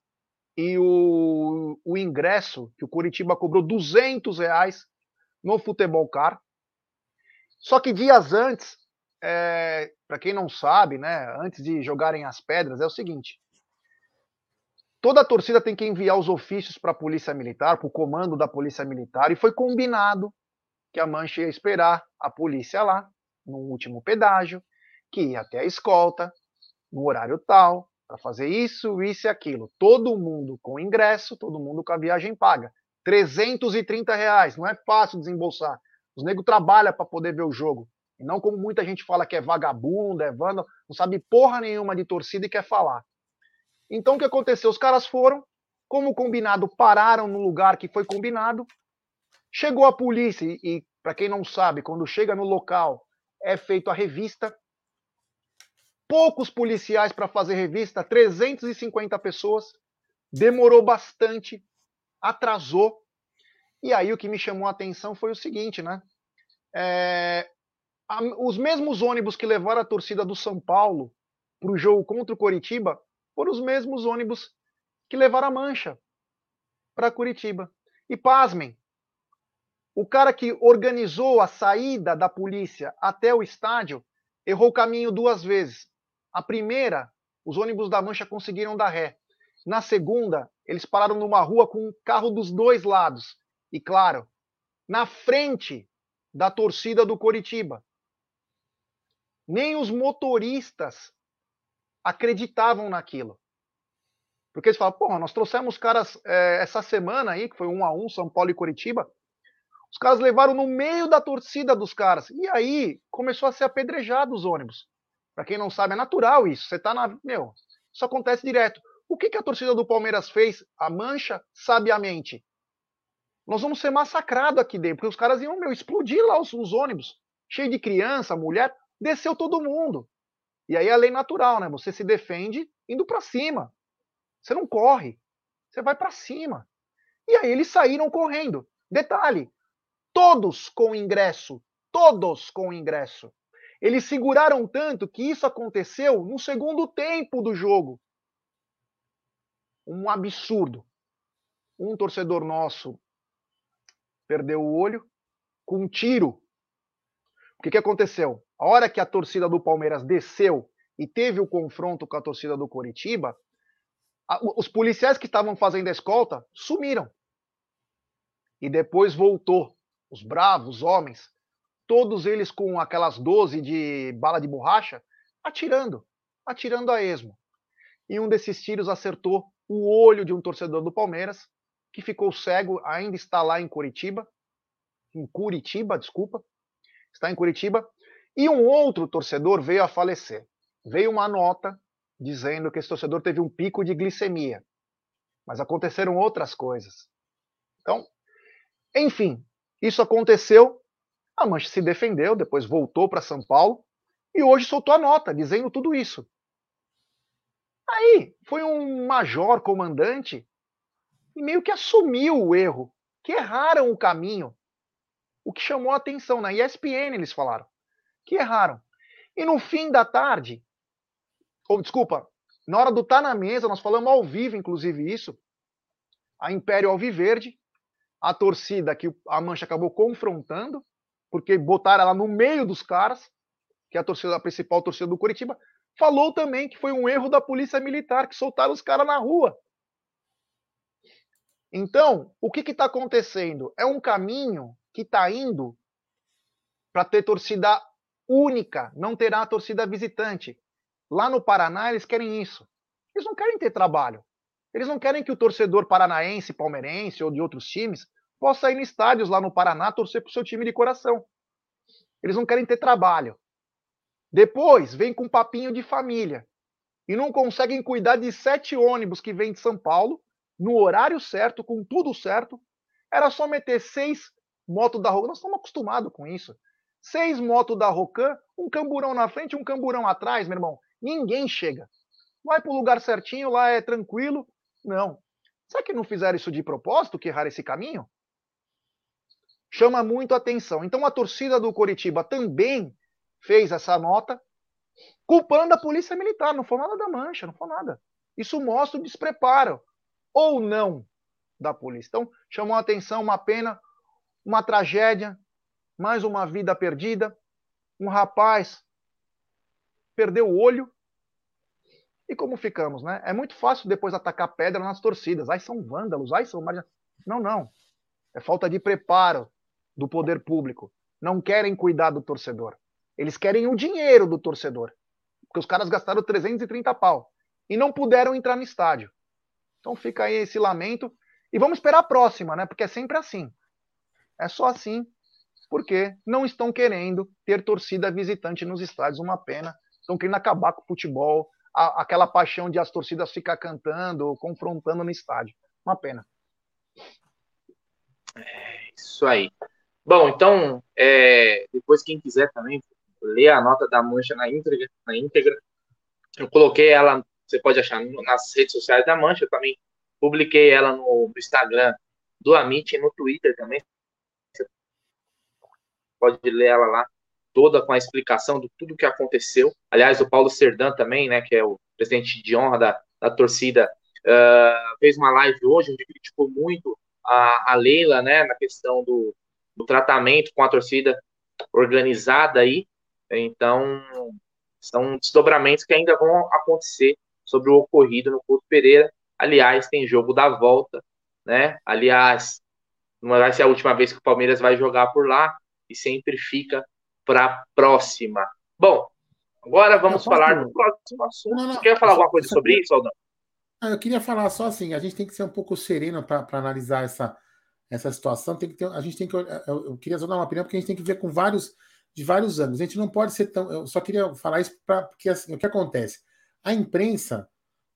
e o, o ingresso que o Curitiba cobrou 200 reais no Futebol Car. Só que dias antes, é, para quem não sabe, né, antes de jogarem as pedras, é o seguinte: toda a torcida tem que enviar os ofícios para a Polícia Militar, para o comando da Polícia Militar, e foi combinado que a Mancha ia esperar a polícia lá, no último pedágio, que ia até a escolta, no horário tal, para fazer isso, isso e aquilo. Todo mundo com ingresso, todo mundo com a viagem paga. 330 reais, não é fácil desembolsar. Os negros trabalham para poder ver o jogo. E não como muita gente fala que é vagabundo, é vândalo, não sabe porra nenhuma de torcida e quer falar. Então o que aconteceu? Os caras foram, como combinado, pararam no lugar que foi combinado. Chegou a polícia e, e para quem não sabe, quando chega no local, é feito a revista, poucos policiais para fazer revista, 350 pessoas, demorou bastante, atrasou. E aí o que me chamou a atenção foi o seguinte, né? É, a, os mesmos ônibus que levaram a torcida do São Paulo para o jogo contra o Coritiba foram os mesmos ônibus que levaram a Mancha para Curitiba. E pasmem, o cara que organizou a saída da polícia até o estádio errou o caminho duas vezes. A primeira, os ônibus da Mancha conseguiram dar ré. Na segunda, eles pararam numa rua com um carro dos dois lados. E claro, na frente da torcida do Coritiba. Nem os motoristas acreditavam naquilo. Porque eles falam, porra, nós trouxemos caras é, essa semana aí, que foi um a um, São Paulo e Coritiba. Os caras levaram no meio da torcida dos caras. E aí começou a ser apedrejado os ônibus. Para quem não sabe, é natural isso. Você tá na. Meu, isso acontece direto. O que, que a torcida do Palmeiras fez? A mancha, sabiamente. Nós vamos ser massacrados aqui dentro, porque os caras iam, meu, explodir lá os, os ônibus. Cheio de criança, mulher, desceu todo mundo. E aí é a lei natural, né? Você se defende indo para cima. Você não corre. Você vai para cima. E aí eles saíram correndo. Detalhe: todos com ingresso. Todos com ingresso. Eles seguraram tanto que isso aconteceu no segundo tempo do jogo. Um absurdo. Um torcedor nosso perdeu o olho com um tiro. O que, que aconteceu? A hora que a torcida do Palmeiras desceu e teve o confronto com a torcida do Coritiba, os policiais que estavam fazendo a escolta sumiram. E depois voltou. Os bravos homens, todos eles com aquelas 12 de bala de borracha, atirando, atirando a esmo. E um desses tiros acertou o olho de um torcedor do Palmeiras, que ficou cego, ainda está lá em Curitiba, em Curitiba, desculpa, está em Curitiba, e um outro torcedor veio a falecer. Veio uma nota dizendo que esse torcedor teve um pico de glicemia. Mas aconteceram outras coisas. Então, enfim, isso aconteceu. A Mancha se defendeu, depois voltou para São Paulo e hoje soltou a nota dizendo tudo isso. Aí foi um major comandante e meio que assumiu o erro, que erraram o caminho. O que chamou a atenção na ESPN eles falaram que erraram. E no fim da tarde, ou desculpa, na hora do tá na mesa, nós falamos ao vivo, inclusive isso, a Império Alviverde, a torcida que a Mancha acabou confrontando, porque botaram ela no meio dos caras, que é a torcida a principal torcida do Curitiba, falou também que foi um erro da polícia militar que soltaram os caras na rua. Então, o que está acontecendo? É um caminho que está indo para ter torcida única, não terá torcida visitante. Lá no Paraná, eles querem isso. Eles não querem ter trabalho. Eles não querem que o torcedor paranaense, palmeirense ou de outros times possa ir em estádios lá no Paraná torcer para o seu time de coração. Eles não querem ter trabalho. Depois, vem com papinho de família. E não conseguem cuidar de sete ônibus que vêm de São Paulo, no horário certo, com tudo certo. Era só meter seis motos da Rocan. Nós estamos acostumados com isso. Seis motos da Rocan, um camburão na frente, um camburão atrás, meu irmão. Ninguém chega. Vai para o lugar certinho, lá é tranquilo. Não. Será que não fizeram isso de propósito, que erraram esse caminho? Chama muito atenção. Então a torcida do Coritiba também fez essa nota, culpando a polícia militar. Não foi nada da mancha, não foi nada. Isso mostra o despreparo, ou não, da polícia. Então, chamou a atenção, uma pena, uma tragédia, mais uma vida perdida. Um rapaz perdeu o olho. E como ficamos, né? É muito fácil depois atacar pedra nas torcidas. Ai, são vândalos, ai, são. Não, não. É falta de preparo do poder público. Não querem cuidar do torcedor. Eles querem o dinheiro do torcedor. Porque os caras gastaram 330 pau. E não puderam entrar no estádio. Então fica aí esse lamento. E vamos esperar a próxima, né? Porque é sempre assim. É só assim, porque não estão querendo ter torcida visitante nos estádios. Uma pena estão querendo acabar com o futebol, a, aquela paixão de as torcidas ficar cantando, confrontando no estádio. Uma pena. É isso aí. Bom, então, é, depois quem quiser também ler a nota da Mancha na íntegra, na íntegra, eu coloquei ela, você pode achar nas redes sociais da Mancha, eu também publiquei ela no Instagram do Amit e no Twitter também. Você pode ler ela lá toda com a explicação de tudo que aconteceu. Aliás, o Paulo Serdan também, né, que é o presidente de honra da, da torcida, uh, fez uma live hoje onde criticou muito a, a Leila, né, na questão do, do tratamento com a torcida organizada aí. Então, são desdobramentos que ainda vão acontecer sobre o ocorrido no Couto Pereira. Aliás, tem jogo da volta, né? Aliás, não vai ser a última vez que o Palmeiras vai jogar por lá e sempre fica para a próxima. Bom, agora vamos falar do próximo assunto. Não, não, Você quer falar alguma coisa sobre isso ou não? Eu queria falar só assim, a gente tem que ser um pouco sereno para analisar essa, essa situação. Tem que ter, a gente tem que, eu, queria só dar uma opinião porque a gente tem que ver com vários de vários anos. A gente não pode ser tão. Eu só queria falar isso para porque assim, o que acontece? A imprensa,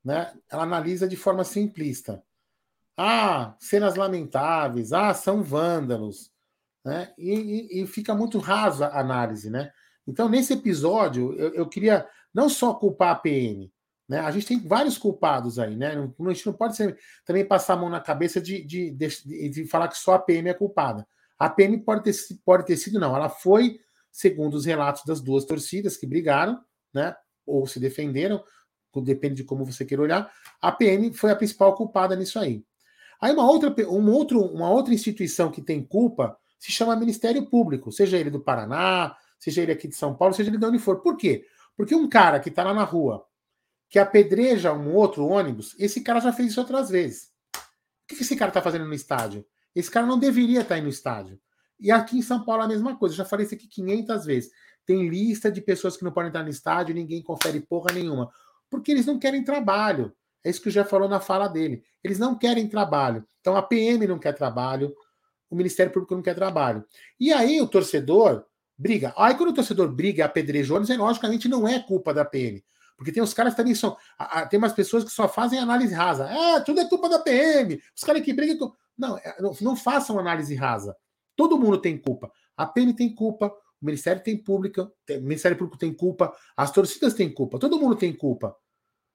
né? Ela analisa de forma simplista. Ah, cenas lamentáveis. Ah, são vândalos né? E, e, e, fica muito rasa a análise, né? Então, nesse episódio, eu, eu, queria não só culpar a PM, né? A gente tem vários culpados aí, né? a gente não pode ser, também passar a mão na cabeça de, de, de, de, falar que só a PM é culpada. A PM pode ter, pode ter sido, não. Ela foi, segundo os relatos das duas torcidas que brigaram, né? Ou se defenderam, depende de como você queira olhar. A PM foi a principal culpada nisso aí. Aí uma outra, uma, outro, uma outra instituição que tem culpa se chama Ministério Público, seja ele do Paraná, seja ele aqui de São Paulo, seja ele de onde for. Por quê? Porque um cara que está lá na rua, que apedreja um outro ônibus, esse cara já fez isso outras vezes. O que esse cara está fazendo no estádio? Esse cara não deveria estar tá no estádio. E aqui em São Paulo a mesma coisa. Já falei isso aqui 500 vezes. Tem lista de pessoas que não podem entrar no estádio, ninguém confere porra nenhuma. Porque eles não querem trabalho. É isso que o já falou na fala dele. Eles não querem trabalho. Então a PM não quer trabalho, o Ministério Público não quer trabalho. E aí o torcedor briga. Aí quando o torcedor briga apedreja ônibus, logicamente não é culpa da PM. Porque tem os caras que também são. Tem umas pessoas que só fazem análise rasa. Ah, tudo é culpa da PM. Os caras que brigam. Não, é, não, não façam análise rasa. Todo mundo tem culpa. A PM tem culpa, o Ministério tem pública, o Ministério Público tem culpa, as torcidas têm culpa, todo mundo tem culpa.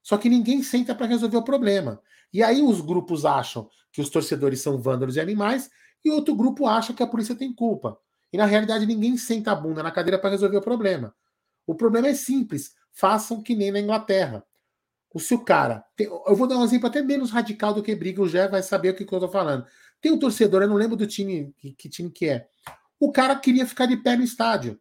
Só que ninguém senta para resolver o problema. E aí os grupos acham que os torcedores são vândalos e animais, e outro grupo acha que a polícia tem culpa. E na realidade ninguém senta a bunda na cadeira para resolver o problema. O problema é simples. Façam que nem na Inglaterra. O seu cara. Tem, eu vou dar um exemplo até menos radical do que briga, o Jé vai saber o que, que eu estou falando. Tem um torcedor, eu não lembro do time, que, que, time que é. O cara queria ficar de pé no estádio.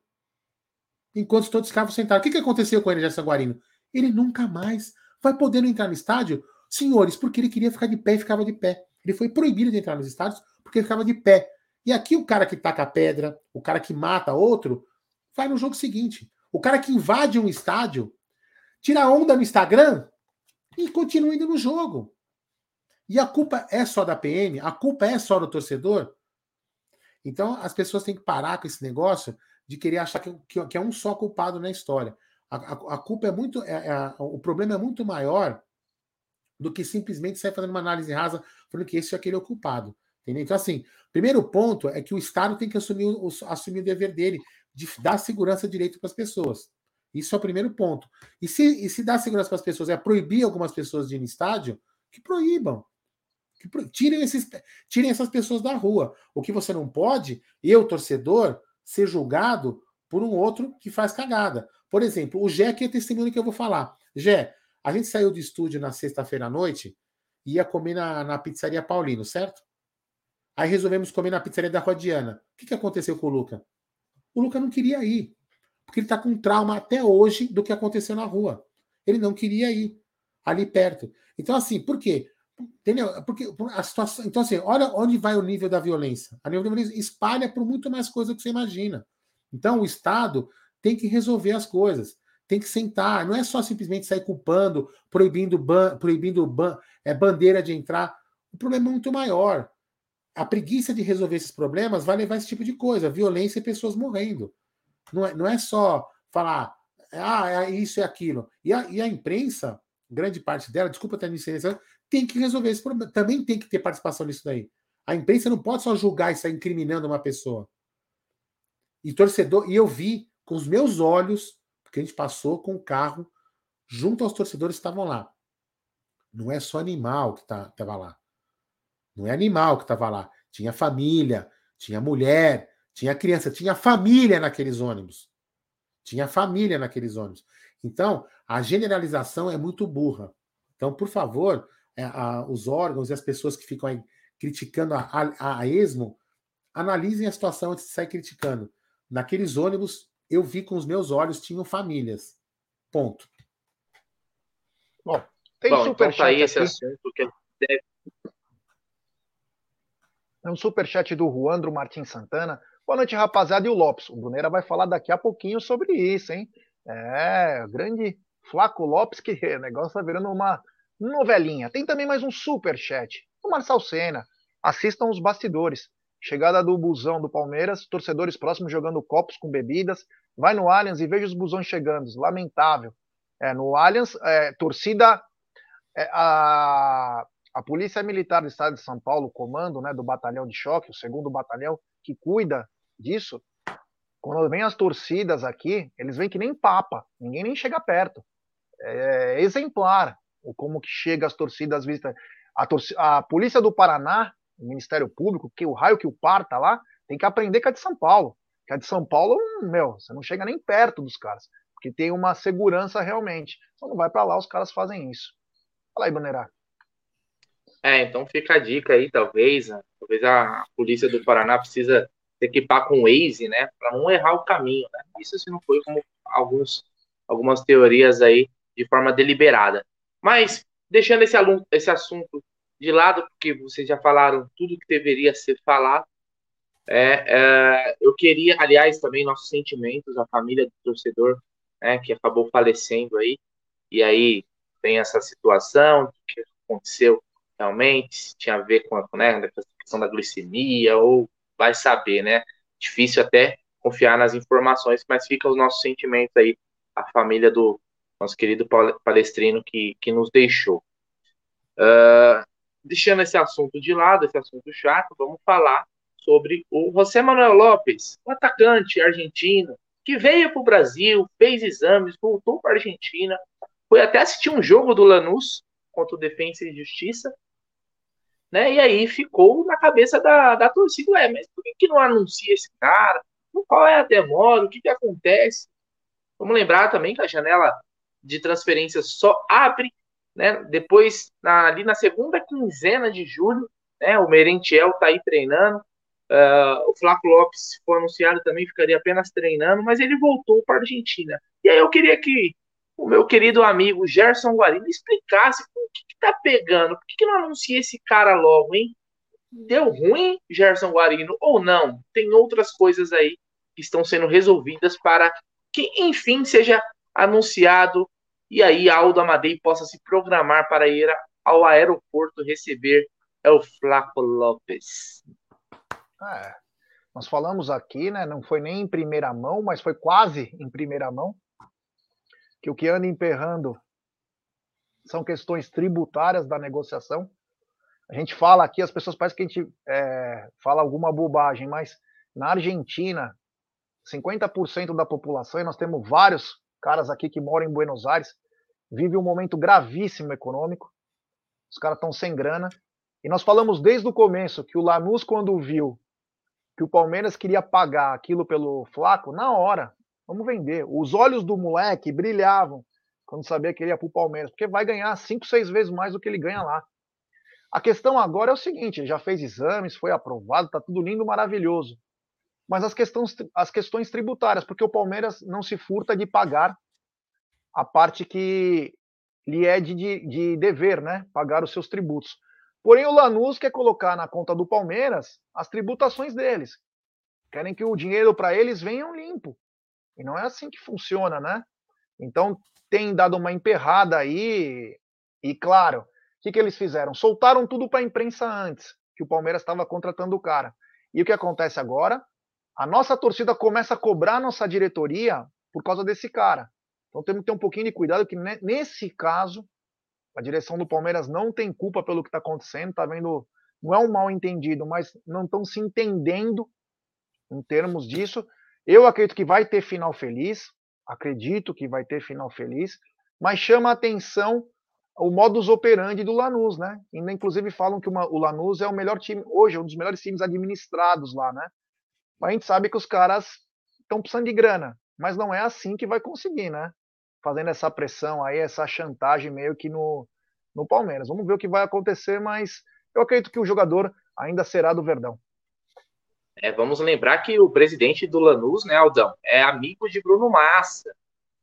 Enquanto todos ficavam sentados. O que, que aconteceu com ele, Gerson Guarino? Ele nunca mais vai poder entrar no estádio, senhores, porque ele queria ficar de pé e ficava de pé. Ele foi proibido de entrar nos estádios porque ficava de pé. E aqui o cara que taca pedra, o cara que mata outro, vai no jogo seguinte. O cara que invade um estádio, tira onda no Instagram e continua indo no jogo. E a culpa é só da PM? A culpa é só do torcedor? Então as pessoas têm que parar com esse negócio de querer achar que, que, que é um só culpado na história. A, a, a culpa é muito. É, é, o problema é muito maior do que simplesmente sair fazendo uma análise rasa falando que esse é aquele é o culpado. Entendeu? Então, assim, primeiro ponto é que o Estado tem que assumir o, assumir o dever dele de dar segurança direito para as pessoas. Isso é o primeiro ponto. E se, e se dar segurança para as pessoas é proibir algumas pessoas de ir no estádio, que proíbam. Que tirem, esses, tirem essas pessoas da rua. O que você não pode, eu, torcedor, ser julgado por um outro que faz cagada. Por exemplo, o Gé, que é testemunho que eu vou falar. Gé, a gente saiu do estúdio na sexta-feira à noite e ia comer na, na pizzaria Paulino, certo? Aí resolvemos comer na pizzaria da Rodiana. O que, que aconteceu com o Luca? O Luca não queria ir. Porque ele está com trauma até hoje do que aconteceu na rua. Ele não queria ir ali perto. Então, assim, por quê? Entendeu? Porque a situação. Então, assim, olha onde vai o nível da violência. A nível da violência espalha por muito mais coisa que você imagina. Então, o Estado tem que resolver as coisas, tem que sentar, não é só simplesmente sair culpando, proibindo, ban, proibindo ban, é, bandeira de entrar. O problema é muito maior. A preguiça de resolver esses problemas vai levar esse tipo de coisa, violência e pessoas morrendo. Não é, não é só falar, ah, é isso e é aquilo. E a, e a imprensa, grande parte dela, desculpa ter me tem que resolver esse problema. Também tem que ter participação nisso daí. A imprensa não pode só julgar e sair incriminando uma pessoa. E torcedor, e eu vi com os meus olhos, porque a gente passou com o carro junto aos torcedores que estavam lá. Não é só animal que estava tá, lá. Não é animal que estava lá. Tinha família, tinha mulher, tinha criança, tinha família naqueles ônibus. Tinha família naqueles ônibus. Então, a generalização é muito burra. Então, por favor, a, os órgãos e as pessoas que ficam aí criticando a, a, a esmo, analisem a situação antes de sair criticando. Naqueles ônibus eu vi com os meus olhos tinham famílias. Ponto. Bom, tem Bom, então tá aí esse assunto que deve... É um superchat do Juandro Martins Santana. Boa noite, rapaziada. E o Lopes? O Bruneira vai falar daqui a pouquinho sobre isso, hein? É, grande Flaco Lopes, que o negócio tá virando uma novelinha. Tem também mais um superchat. O Marcel Senna. Assistam os bastidores. Chegada do busão do Palmeiras, torcedores próximos jogando copos com bebidas. Vai no Allianz e veja os busões chegando. Lamentável. É, no Allianz, é, torcida. É, a, a Polícia Militar do Estado de São Paulo, comando né, do batalhão de choque, o segundo batalhão que cuida disso, quando vem as torcidas aqui, eles vêm que nem papa, ninguém nem chega perto. É exemplar o como que chega as torcidas vistas. A, a Polícia do Paraná o Ministério Público, que o raio que o parta lá, tem que aprender com a de São Paulo. Que a de São Paulo, meu, você não chega nem perto dos caras, porque tem uma segurança realmente. Então não vai para lá, os caras fazem isso. Fala aí, Bonerá. É, então fica a dica aí, talvez, né? talvez a polícia do Paraná precisa se equipar com o Waze, né, para não errar o caminho, né? Isso se não foi como alguns algumas teorias aí de forma deliberada. Mas, deixando esse, aluno, esse assunto de lado, porque vocês já falaram tudo que deveria ser falado, é, é, eu queria, aliás, também nossos sentimentos, a família do torcedor, né, que acabou falecendo aí, e aí tem essa situação, que aconteceu realmente, se tinha a ver com a, né, a questão da glicemia, ou vai saber, né? Difícil até confiar nas informações, mas fica os nossos sentimentos aí, a família do nosso querido palestrino que, que nos deixou. Uh, deixando esse assunto de lado, esse assunto chato, vamos falar sobre o José Manuel Lopes, um atacante argentino que veio para o Brasil, fez exames, voltou para a Argentina, foi até assistir um jogo do Lanús contra o Defensa e Justiça, né? E aí ficou na cabeça da, da torcida, ué, mas por que, que não anuncia esse cara? Qual é a demora? O que, que acontece? Vamos lembrar também que a janela de transferência só abre né, depois, na, ali na segunda quinzena de julho, né, o Merentiel está aí treinando, uh, o Flaco Lopes, se for anunciado, também ficaria apenas treinando, mas ele voltou para a Argentina. E aí eu queria que o meu querido amigo Gerson Guarino explicasse o que, está pegando, por que, que não anuncia esse cara logo, hein? Deu ruim, Gerson Guarino, ou não? Tem outras coisas aí que estão sendo resolvidas para que, enfim, seja anunciado e aí Aldo Amadei possa se programar para ir ao aeroporto receber o Flaco Lopes. É, nós falamos aqui, né? Não foi nem em primeira mão, mas foi quase em primeira mão que o que anda emperrando são questões tributárias da negociação. A gente fala aqui, as pessoas parecem que a gente é, fala alguma bobagem, mas na Argentina, 50% da população, e nós temos vários caras aqui que moram em Buenos Aires, vive um momento gravíssimo econômico. Os caras estão sem grana. E nós falamos desde o começo que o Lanús, quando viu que o Palmeiras queria pagar aquilo pelo Flaco, na hora, Vamos vender. Os olhos do moleque brilhavam quando sabia que ele ia para o Palmeiras, porque vai ganhar cinco, seis vezes mais do que ele ganha lá. A questão agora é o seguinte: ele já fez exames, foi aprovado, está tudo lindo, maravilhoso. Mas as questões, as questões tributárias, porque o Palmeiras não se furta de pagar a parte que lhe é de, de, de dever, né? Pagar os seus tributos. Porém, o Lanús quer colocar na conta do Palmeiras as tributações deles. Querem que o dinheiro para eles venha limpo. E não é assim que funciona, né? Então tem dado uma emperrada aí. E claro, o que, que eles fizeram? Soltaram tudo para a imprensa antes, que o Palmeiras estava contratando o cara. E o que acontece agora? A nossa torcida começa a cobrar a nossa diretoria por causa desse cara. Então temos que ter um pouquinho de cuidado que nesse caso a direção do Palmeiras não tem culpa pelo que está acontecendo, tá vendo? Não é um mal entendido, mas não estão se entendendo em termos disso. Eu acredito que vai ter final feliz, acredito que vai ter final feliz, mas chama a atenção o modus operandi do Lanús, né? Ainda inclusive falam que uma, o Lanús é o melhor time, hoje um dos melhores times administrados lá, né? Mas a gente sabe que os caras estão precisando de grana, mas não é assim que vai conseguir, né? Fazendo essa pressão aí, essa chantagem meio que no, no Palmeiras. Vamos ver o que vai acontecer, mas eu acredito que o jogador ainda será do Verdão. É, vamos lembrar que o presidente do Lanús, né, Aldão, é amigo de Bruno Massa,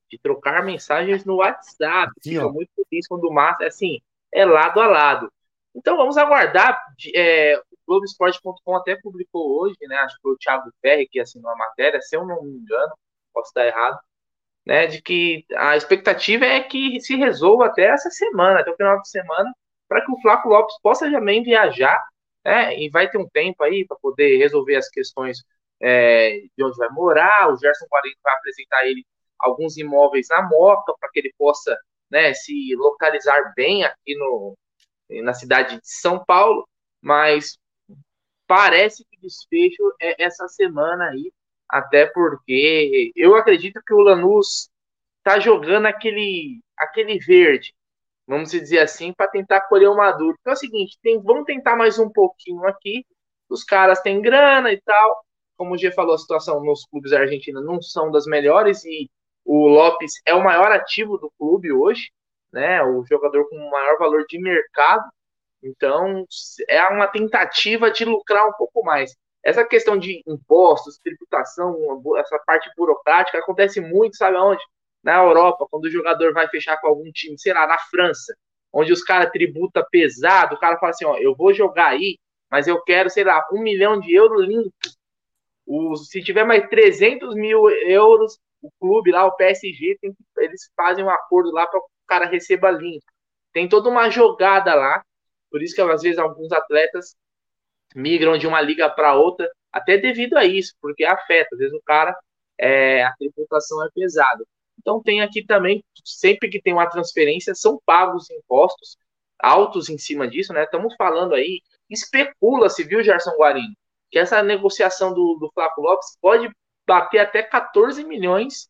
de trocar mensagens no WhatsApp. Fica muito feliz quando o Massa, é assim, é lado a lado. Então vamos aguardar. É, Globoesporte.com até publicou hoje, né? Acho que foi o Thiago Ferri que assinou a matéria, se eu não me engano, posso estar errado, né? De que a expectativa é que se resolva até essa semana, até o final de semana, para que o Flaco Lopes possa também viajar né? E vai ter um tempo aí para poder resolver as questões é, de onde vai morar. O Gerson 40 vai apresentar ele alguns imóveis na Moca para que ele possa né, se localizar bem aqui no, na cidade de São Paulo, mas parece que o desfecho é essa semana aí, até porque eu acredito que o Lanús está jogando aquele, aquele verde, vamos dizer assim, para tentar colher o maduro. Então é o seguinte, tem, vamos tentar mais um pouquinho aqui. Os caras têm grana e tal. Como o G falou, a situação nos clubes da Argentina não são das melhores e o Lopes é o maior ativo do clube hoje, né? O jogador com o maior valor de mercado. Então, é uma tentativa de lucrar um pouco mais. Essa questão de impostos, tributação, essa parte burocrática acontece muito, sabe onde? na Europa, quando o jogador vai fechar com algum time, sei lá, na França, onde os caras tributa pesado, o cara fala assim, ó, eu vou jogar aí, mas eu quero, sei lá, um milhão de euros limpo. O, se tiver mais 300 mil euros, o clube lá, o PSG, tem, eles fazem um acordo lá para o cara receba limpo. Tem toda uma jogada lá, por isso que às vezes alguns atletas migram de uma liga para outra, até devido a isso, porque afeta. Às vezes o cara, é, a tributação é pesada. Então tem aqui também, sempre que tem uma transferência, são pagos impostos altos em cima disso, né? Estamos falando aí, especula-se, viu, Gerson Guarino, que essa negociação do, do Flávio Lopes pode bater até 14 milhões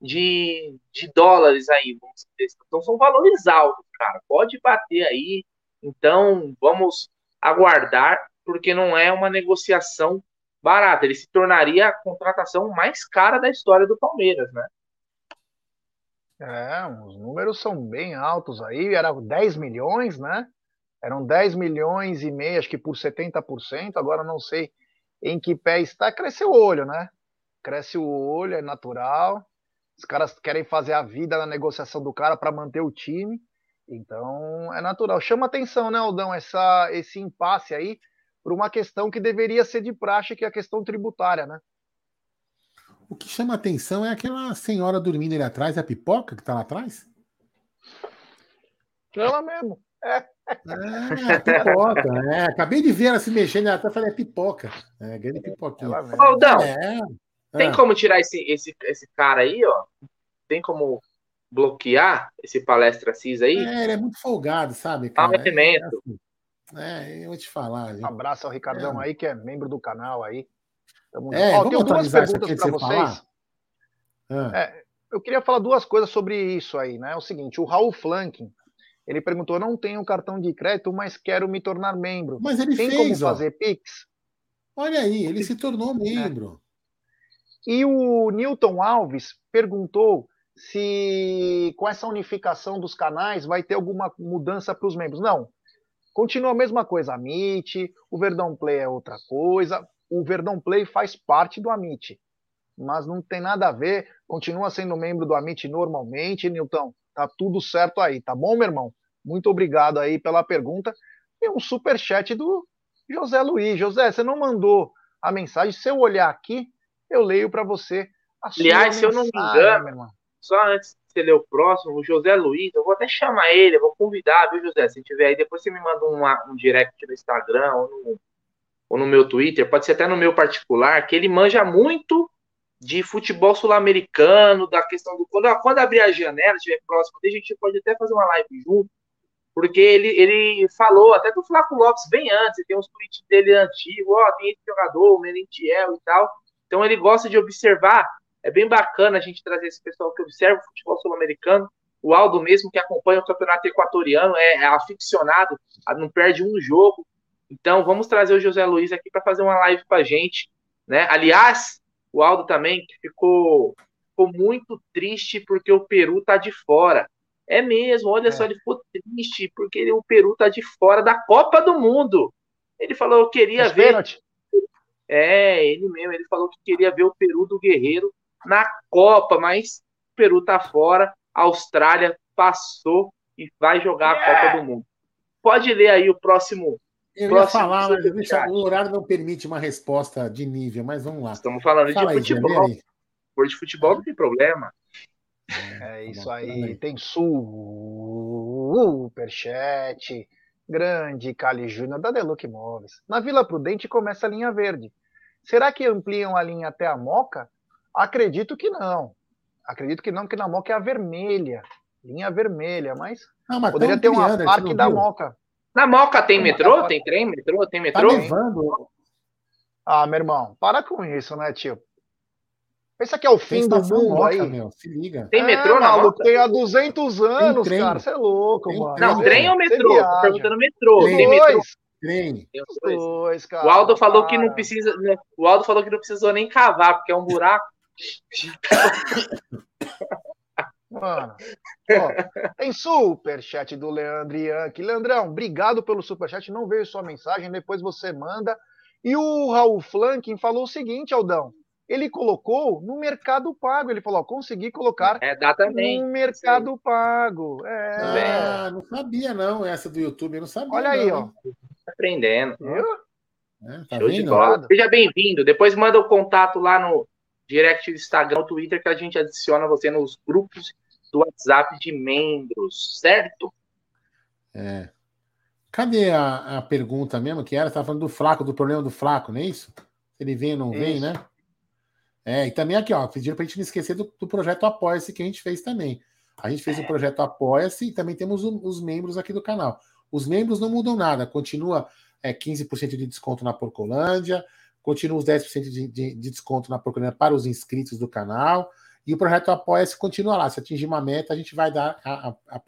de, de dólares aí, vamos dizer. Então são valores altos, cara. Pode bater aí. Então vamos aguardar, porque não é uma negociação barata. Ele se tornaria a contratação mais cara da história do Palmeiras, né? É, os números são bem altos aí, eram 10 milhões, né? Eram 10 milhões e meio, acho que por 70%, agora não sei em que pé está, cresce o olho, né? Cresce o olho, é natural. Os caras querem fazer a vida na negociação do cara para manter o time. Então, é natural. Chama atenção, né, Aldão, essa, esse impasse aí por uma questão que deveria ser de praxe, que é a questão tributária, né? O que chama atenção é aquela senhora dormindo ali atrás, a pipoca que tá lá atrás? Ela mesmo. É. É, pipoca. é. Acabei de ver ela se mexendo, ela até falei, é pipoca. É, grande pipoquinha. Aldão, é. tem é. como tirar esse, esse, esse cara aí, ó? Tem como bloquear esse palestra CIS aí? É, ele é muito folgado, sabe? Cara? Ah, é, é, assim. é, eu vou te falar. Um abraço ao Ricardão é. aí, que é membro do canal aí. Tamo é, oh, tenho duas perguntas para vocês. Ah. É, eu queria falar duas coisas sobre isso aí, né? É o seguinte, o Raul Flanking, ele perguntou: não tenho cartão de crédito, mas quero me tornar membro. Mas ele Tem fez, como fazer ó. Pix? Olha aí, ele se tornou membro. É. E o Newton Alves perguntou se com essa unificação dos canais vai ter alguma mudança para os membros. Não. Continua a mesma coisa. A MIT, o Verdão Play é outra coisa o Verdão Play faz parte do Amit, mas não tem nada a ver, continua sendo membro do Amit normalmente, Nilton. Tá tudo certo aí, tá bom, meu irmão? Muito obrigado aí pela pergunta. E um super chat do José Luiz. José, você não mandou a mensagem? Se eu olhar aqui, eu leio para você. Aliás, se eu não me engano, só antes de você ler o próximo, o José Luiz, eu vou até chamar ele, eu vou convidar, viu, José? Se tiver aí, depois você me manda um, direct no Instagram ou no, ou no meu Twitter, pode ser até no meu particular, que ele manja muito de futebol sul-americano, da questão do. Quando, quando abrir a janela, estiver próximo, a gente pode até fazer uma live junto, porque ele, ele falou até do Flaco Lopes bem antes, tem uns tweets dele antigo, ó, tem esse jogador, o Merentiel e tal. Então ele gosta de observar. É bem bacana a gente trazer esse pessoal que observa o futebol sul-americano. O Aldo mesmo, que acompanha o campeonato equatoriano, é, é aficionado, não perde um jogo. Então, vamos trazer o José Luiz aqui para fazer uma live com a gente. Né? Aliás, o Aldo também que ficou, ficou muito triste porque o Peru tá de fora. É mesmo, olha é. só, ele ficou triste porque ele, o Peru tá de fora da Copa do Mundo. Ele falou, eu queria ver. Pênalti. É, ele mesmo, ele falou que queria ver o Peru do Guerreiro na Copa, mas o Peru tá fora, a Austrália passou e vai jogar a Copa do Mundo. Pode ler aí o próximo eu ia falar, mas deixa, o horário não permite uma resposta de nível, mas vamos lá. Estamos falando Fala de aí, futebol. Por de futebol não tem problema. É, é isso tá aí. aí. Tem superchat. Grande Cali Júnior da Deluxe Imóveis. Na Vila Prudente começa a linha verde. Será que ampliam a linha até a Moca? Acredito que não. Acredito que não, porque na Moca é a vermelha. Linha vermelha, mas, não, mas poderia ter uma parque da Moca. Na Moca tem metrô? Tem trem? Metrô? Tem metrô? Tá levando. Ah, meu irmão, para com isso, né, tio? Pensa que é o fim do mundo Moca, aí. Meu, se liga. Tem metrô é, na Moca? Tem há 200 anos, cara. Você é louco, tem mano. Não, trem ou metrô? Tô perguntando metrô. Tem, tem metrô? Trem. Tem os dois. dois cara, o Aldo falou que não precisa. Né? O Aldo falou que não precisou nem cavar, porque é um buraco. Mano, ó, tem superchat do Leandro Yankee. Leandrão, obrigado pelo superchat. Não veio sua mensagem, depois você manda. E o Raul Flankin falou o seguinte, Aldão. ele colocou no Mercado Pago. Ele falou: ó, consegui colocar é, no Mercado Pago. É. Ah, não sabia, não, essa do YouTube. Eu não sabia. Olha aí, ó. Tá aprendendo. Viu? É, tá Show vendo? de bola. Seja bem-vindo. Depois manda o contato lá no direct do Instagram, Twitter, que a gente adiciona você nos grupos do WhatsApp de membros, certo? É. Cadê a, a pergunta mesmo que era? Você estava falando do Flaco, do problema do Flaco, não é isso? Ele vem ou não isso. vem, né? É, e também aqui, ó, pediram para a gente não esquecer do, do projeto Apoia-se que a gente fez também. A gente fez o projeto Apoia-se e também temos o, os membros aqui do canal. Os membros não mudam nada, continua é, 15% de desconto na Porcolândia, continua os 10% de, de, de desconto na Porcolândia para os inscritos do canal. E o projeto Apoia-se continua lá. Se atingir uma meta, a gente vai dar a, a, a,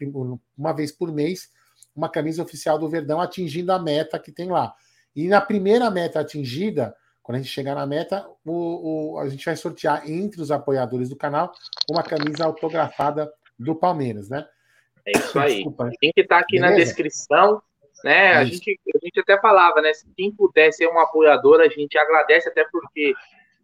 uma vez por mês uma camisa oficial do Verdão atingindo a meta que tem lá. E na primeira meta atingida, quando a gente chegar na meta, o, o, a gente vai sortear entre os apoiadores do canal uma camisa autografada do Palmeiras, né? É isso aí. Desculpa. Tem que estar tá aqui Beleza? na descrição, né? a gente, a gente até falava, né? Se quem puder ser um apoiador, a gente agradece, até porque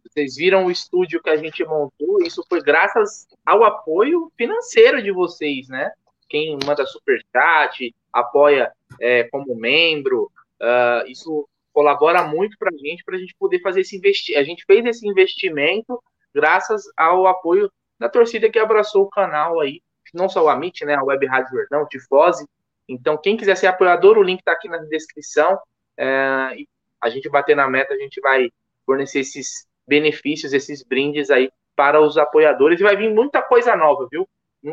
vocês viram o estúdio que a gente montou, isso foi graças ao apoio financeiro de vocês, né? Quem manda super chat, apoia é, como membro, uh, isso colabora muito para a gente, para a gente poder fazer esse investimento. A gente fez esse investimento graças ao apoio da torcida que abraçou o canal aí, não só o Amit, né, a Web Rádio Verdão, o Tifose. Então, quem quiser ser apoiador, o link está aqui na descrição. É, a gente bater na meta, a gente vai fornecer esses benefícios, esses brindes aí para os apoiadores. E vai vir muita coisa nova, viu?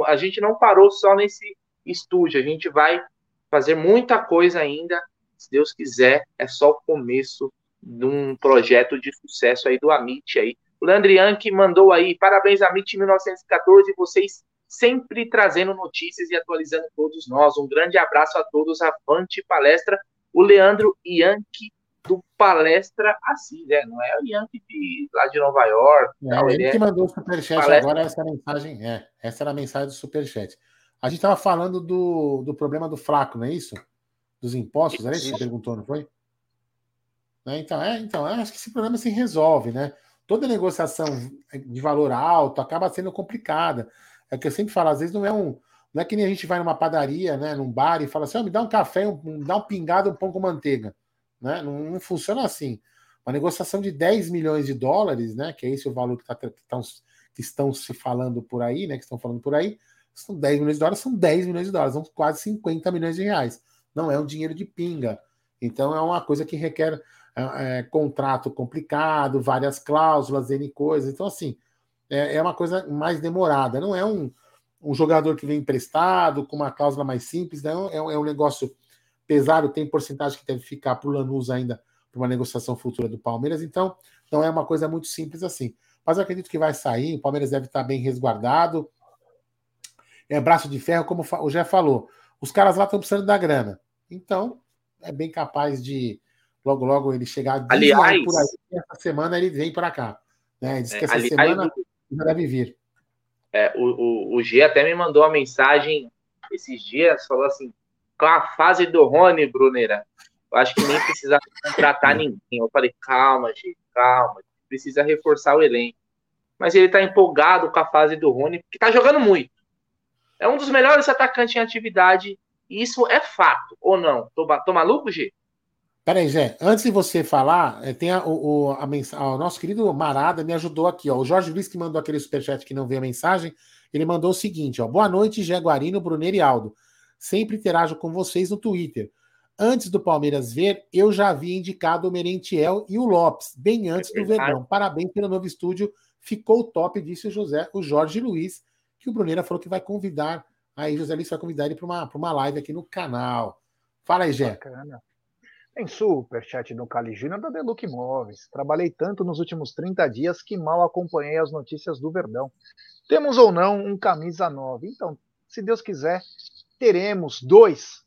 A gente não parou só nesse estúdio, a gente vai fazer muita coisa ainda se Deus quiser, é só o começo de um projeto de sucesso aí do Amit aí. O Leandrian que mandou aí, parabéns Amit 1914, vocês sempre trazendo notícias e atualizando todos nós. Um grande abraço a todos, avante palestra. O Leandro Yankee do Palestra Assis, né? Não é o Yankee de, lá de Nova York. É, não, ele, ele é que mandou o superchat palestra... agora, essa mensagem, é, essa era a mensagem do superchat. A gente estava falando do, do problema do Flaco, não é isso? dos impostos, era isso que você perguntou, não foi? Né? Então, é, então, acho que esse problema se resolve, né? Toda negociação de valor alto acaba sendo complicada. É o que eu sempre falo, às vezes não é um. Não é que nem a gente vai numa padaria, né, num bar e fala assim: oh, me dá um café, um, me dá um pingado, um pão com manteiga. Né? Não, não, funciona assim. Uma negociação de 10 milhões de dólares, né, que é esse o valor que, tá, que, tão, que estão se falando por aí, né, que estão falando por aí, são 10 milhões de dólares, são 10 milhões de dólares, são quase 50 milhões de reais não é um dinheiro de pinga. Então é uma coisa que requer é, é, contrato complicado, várias cláusulas, N coisas. Então, assim, é, é uma coisa mais demorada. Não é um, um jogador que vem emprestado, com uma cláusula mais simples, não, é, é um negócio pesado, tem porcentagem que deve ficar para o Lanús ainda para uma negociação futura do Palmeiras, então não é uma coisa muito simples assim. Mas eu acredito que vai sair, o Palmeiras deve estar bem resguardado. É braço de ferro, como o Jé falou. Os caras lá estão precisando da grana. Então, é bem capaz de logo, logo ele chegar. Aliás, por aí, essa semana ele vem para cá. Né? Diz que essa ali, semana ele deve vir. É, o, o, o G até me mandou uma mensagem esses dias, falou assim: com a fase do Rony, Brunera, eu acho que nem precisava contratar ninguém. Eu falei: calma, G, calma, precisa reforçar o elenco. Mas ele tá empolgado com a fase do Rony, porque tá jogando muito. É um dos melhores atacantes em atividade isso é fato, ou não? Tô, tô maluco, G? Peraí, Zé, antes de você falar, eh, tem a, o, a mensagem. O nosso querido Marada me ajudou aqui, ó. O Jorge Luiz que mandou aquele superchat que não veio a mensagem, ele mandou o seguinte: ó. Boa noite, Jaguarino, Bruneiro e Aldo. Sempre interajo com vocês no Twitter. Antes do Palmeiras ver, eu já havia indicado o Merentiel e o Lopes, bem antes é do Verdão. Parabéns pelo novo estúdio. Ficou top, disse o José, o Jorge Luiz, que o Bruneira falou que vai convidar Aí José Luiz vai convidar ele para uma, uma live aqui no canal. Fala aí, Gé. Bacana. Tem superchat do Caligina da Deluc Imóveis. Trabalhei tanto nos últimos 30 dias que mal acompanhei as notícias do Verdão. Temos ou não um camisa 9? Então, se Deus quiser, teremos dois.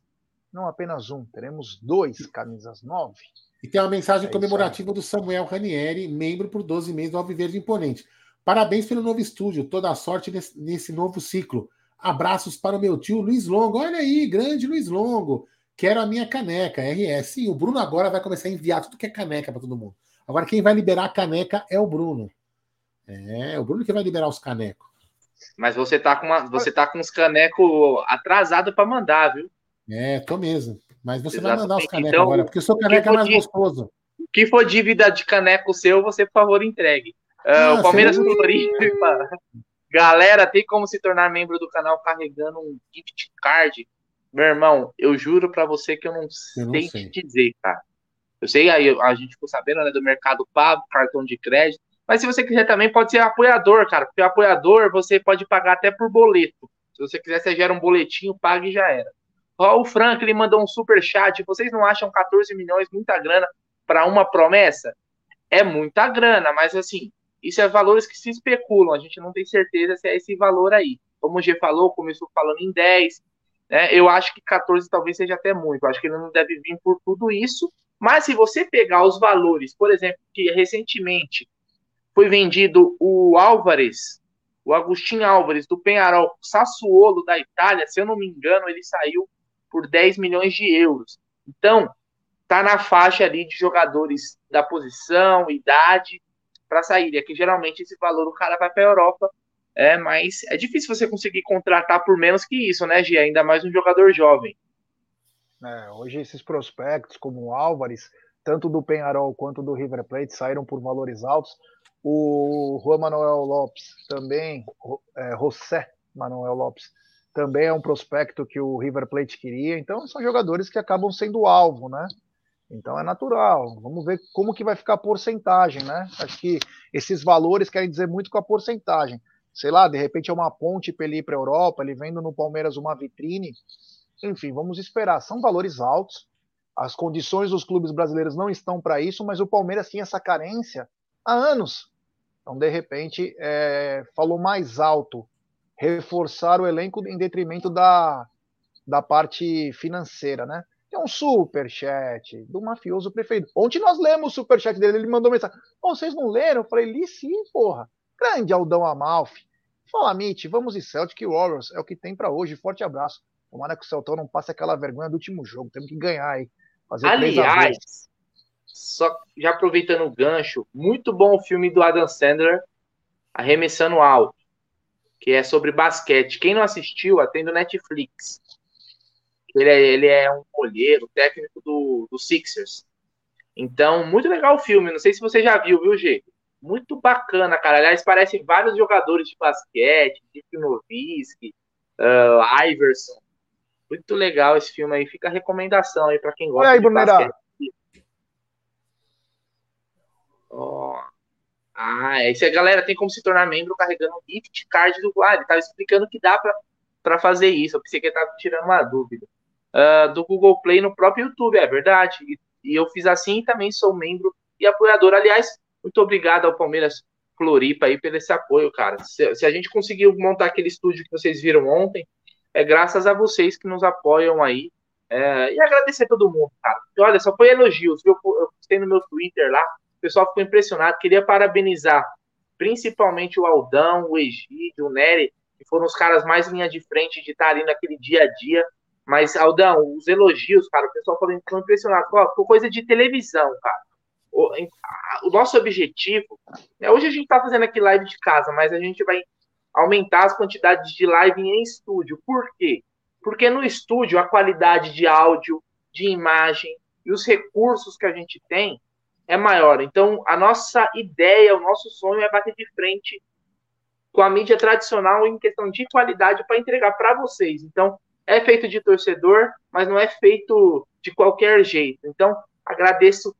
Não apenas um, teremos dois camisas 9. E tem uma mensagem é comemorativa do Samuel Ranieri, membro por 12 meses do Alviverde Imponente. Parabéns pelo novo estúdio, toda a sorte nesse, nesse novo ciclo. Abraços para o meu tio Luiz Longo. Olha aí, grande Luiz Longo. Quero a minha caneca, RS. Sim, o Bruno agora vai começar a enviar tudo que é caneca para todo mundo. Agora, quem vai liberar a caneca é o Bruno. É, o Bruno que vai liberar os canecos. Mas você tá com, uma, você tá com os canecos atrasados para mandar, viu? É, tô mesmo. Mas você Exatamente. vai mandar os canecos então, agora, porque o seu caneco é mais gostoso. O que for dívida de caneco seu, você, por favor, entregue. Uh, ah, o Palmeiras Floripa. Galera, tem como se tornar membro do canal carregando um gift card? Meu irmão, eu juro para você que eu não, eu não sei, sei te dizer, cara. Eu sei, aí a gente ficou sabendo né, do Mercado Pago, cartão de crédito. Mas se você quiser também, pode ser apoiador, cara. Porque apoiador você pode pagar até por boleto. Se você quiser, você gera um boletinho, pague e já era. Ó, o Frank, ele mandou um super chat. Vocês não acham 14 milhões muita grana para uma promessa? É muita grana, mas assim, isso é valores que se especulam. A gente não tem certeza se é esse valor aí. Como o G falou, começou falando em 10. Né? Eu acho que 14 talvez seja até muito. Eu acho que ele não deve vir por tudo isso. Mas se você pegar os valores, por exemplo, que recentemente foi vendido o Álvares, o Agostinho Álvares do Penharol, Sassuolo da Itália, se eu não me engano, ele saiu por 10 milhões de euros. Então, tá na faixa ali de jogadores da posição, idade, para sair. É que geralmente esse valor o cara vai para a Europa, é, mas é difícil você conseguir contratar por menos que isso, né, Gi? Ainda mais um jogador jovem. É, hoje esses prospectos, como o Álvares, tanto do Penharol quanto do River Plate, saíram por valores altos. O Juan Manuel Lopes também, é, José Manuel Lopes, também é um prospecto que o River Plate queria. Então são jogadores que acabam sendo alvo, né? Então é natural. Vamos ver como que vai ficar a porcentagem, né? Acho que esses valores querem dizer muito com a porcentagem. Sei lá, de repente é uma ponte para ele ir para a Europa, ele vendo no Palmeiras uma vitrine. Enfim, vamos esperar. São valores altos. As condições dos clubes brasileiros não estão para isso, mas o Palmeiras tinha essa carência há anos. Então, de repente, é, falou mais alto reforçar o elenco em detrimento da, da parte financeira, né? Tem um super chat do mafioso preferido. Ontem nós lemos o super chat dele, ele mandou mensagem. Oh, vocês não leram? Eu falei, li sim, porra. Grande Aldão Amalfi. Fala, Mitch, vamos em Celtic Warriors. É o que tem para hoje. Forte abraço. Tomara que o Celtão não passe aquela vergonha do último jogo. Temos que ganhar aí. Fazer Aliás, só já aproveitando o gancho, muito bom o filme do Adam Sandler, Arremessando Alto, que é sobre basquete. Quem não assistiu, atende Netflix. Ele é, ele é um olheiro, técnico do, do Sixers. Então, muito legal o filme. Não sei se você já viu, viu, G? Muito bacana, cara. Aliás, parece vários jogadores de basquete, Dick Nowitzki, uh, Iverson. Muito legal esse filme aí. Fica a recomendação aí para quem gosta aí, de basquete. Oh. Ah, esse a galera tem como se tornar membro carregando um gift card do. Ah, ele tava explicando que dá para fazer isso. Eu pensei que ele tava tirando uma dúvida uh, do Google Play no próprio YouTube, é verdade. E, e, eu fiz assim e também sou membro e apoiador. Aliás, muito obrigado ao Palmeiras Floripa aí pelo esse apoio, cara. Se, se a gente conseguiu montar aquele estúdio que vocês viram ontem, é graças a vocês que nos apoiam aí. É, e agradecer a todo mundo, cara. E olha, só foi elogios, viu? Eu postei no meu Twitter lá, o pessoal ficou impressionado. Queria parabenizar principalmente o Aldão, o Egídio, o Nery, que foram os caras mais linha de frente de estar ali naquele dia a dia mas, Aldão, os elogios, cara, o pessoal ficou impressionado. Ficou coisa de televisão, cara. O, o nosso objetivo, né, hoje a gente tá fazendo aqui live de casa, mas a gente vai aumentar as quantidades de live em estúdio. Por quê? Porque no estúdio a qualidade de áudio, de imagem e os recursos que a gente tem é maior. Então, a nossa ideia, o nosso sonho é bater de frente com a mídia tradicional em questão de qualidade para entregar para vocês. Então, é feito de torcedor, mas não é feito de qualquer jeito. Então, agradeço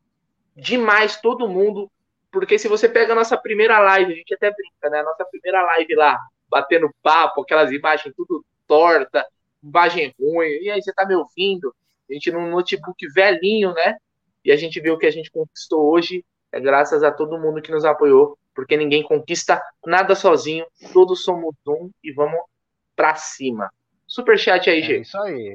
demais todo mundo, porque se você pega a nossa primeira live, a gente até brinca, né? A nossa primeira live lá, batendo papo, aquelas imagens tudo torta, imagem ruim, e aí você tá me ouvindo? A gente num notebook velhinho, né? E a gente viu o que a gente conquistou hoje, é graças a todo mundo que nos apoiou, porque ninguém conquista nada sozinho, todos somos um e vamos para cima. Superchat aí, G. É isso aí.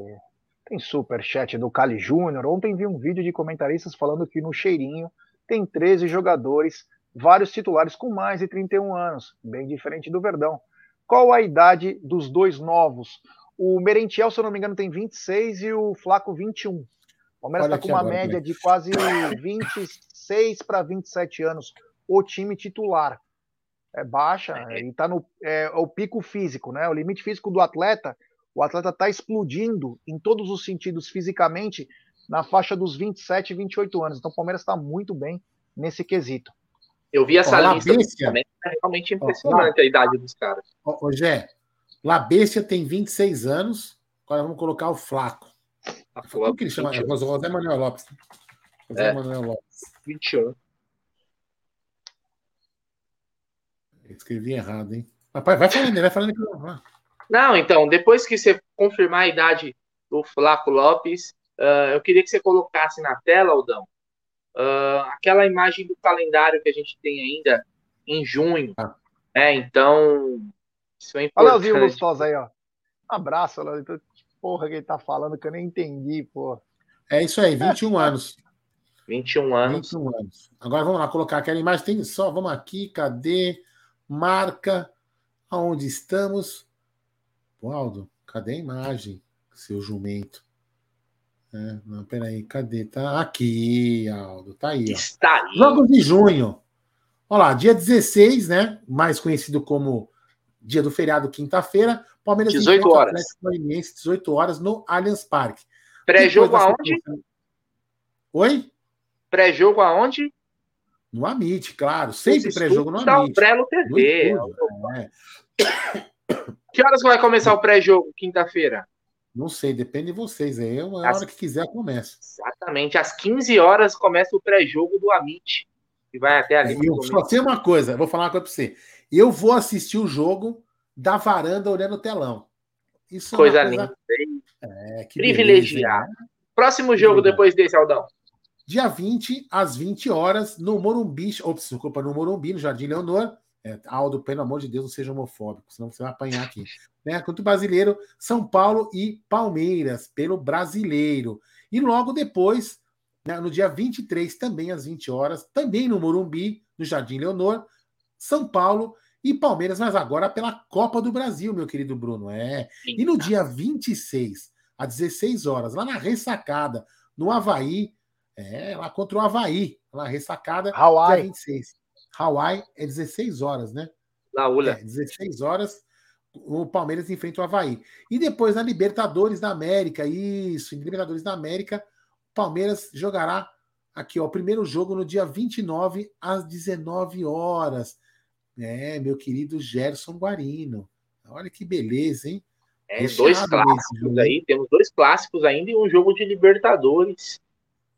Tem superchat do Cali Júnior. Ontem vi um vídeo de comentaristas falando que no Cheirinho tem 13 jogadores, vários titulares com mais de 31 anos, bem diferente do Verdão. Qual a idade dos dois novos? O Merentiel, se eu não me engano, tem 26 e o Flaco 21. O Palmeiras está com uma agora, média de quase 26 para 27 anos, o time titular. É baixa é. e está no é, o pico físico, né? O limite físico do atleta, o atleta está explodindo em todos os sentidos fisicamente na faixa dos 27, 28 anos. Então o Palmeiras está muito bem nesse quesito. Eu vi essa Ó, lista também, é realmente impressionante Ó, a idade dos caras. Ô, Gé, Labestia tem 26 anos, agora vamos colocar o Flaco. Como que ele chama? É José Manuel Lopes. José é. Manuel Lopes. 20 anos. Escrevi errado, hein? Rapaz, vai falando, vai falando que não. Não, então, depois que você confirmar a idade do Flaco Lopes, uh, eu queria que você colocasse na tela, Aldão, uh, aquela imagem do calendário que a gente tem ainda em junho. Ah. Né? Então, isso é importante. Olha o Leozinho gostoso aí, ó. Um abraço, Leozinho. Que porra que ele tá falando que eu nem entendi, pô. É isso aí, 21 é. anos. 21 anos. 21 anos. Agora vamos lá colocar aquela imagem. Tem só, vamos aqui, cadê? Marca aonde estamos. Aldo, cadê a imagem, seu jumento? É, não, peraí, cadê? Tá aqui, Aldo, tá aí. Ó. Está aí. Jogos de junho. Olha lá, dia 16, né? Mais conhecido como dia do feriado, quinta-feira. Palmeiras 18 horas. 18 horas no Allianz Parque. Pré-jogo aonde? Oi? Pré-jogo aonde? No Amit, claro. Sempre pré-jogo no Amit. Umbrello TV. É. Que horas vai começar o pré-jogo, quinta-feira? Não sei, depende de vocês. Aí é a hora que quiser começa. Exatamente. Às 15 horas começa o pré-jogo do Amit. Que vai até ali. Eu só sei uma coisa, vou falar uma coisa para você. Eu vou assistir o jogo da varanda olhando o telão. Isso coisa, é coisa linda. É. Beleza, né? Próximo jogo depois desse, Aldão. Dia 20, às 20 horas, no Morumbi. Ops, desculpa, no Morumbi, no Jardim Leonor. É, Aldo, pelo amor de Deus, não seja homofóbico, senão você vai apanhar aqui. Né? Contra o brasileiro, São Paulo e Palmeiras, pelo brasileiro. E logo depois, né, no dia 23, também às 20 horas, também no Morumbi, no Jardim Leonor, São Paulo e Palmeiras, mas agora pela Copa do Brasil, meu querido Bruno. É. E no dia 26, às 16 horas, lá na ressacada, no Havaí, é, lá contra o Havaí, lá ressacada, Hawaii. dia 26. Hawaii é 16 horas, né? Laula. É, 16 horas, o Palmeiras enfrenta o Havaí. E depois na Libertadores da América, isso, em Libertadores da América, o Palmeiras jogará aqui, ó, o primeiro jogo no dia 29 às 19 horas. É, meu querido Gerson Guarino. Olha que beleza, hein? É, dois clássicos aí, temos dois clássicos ainda e um jogo de Libertadores.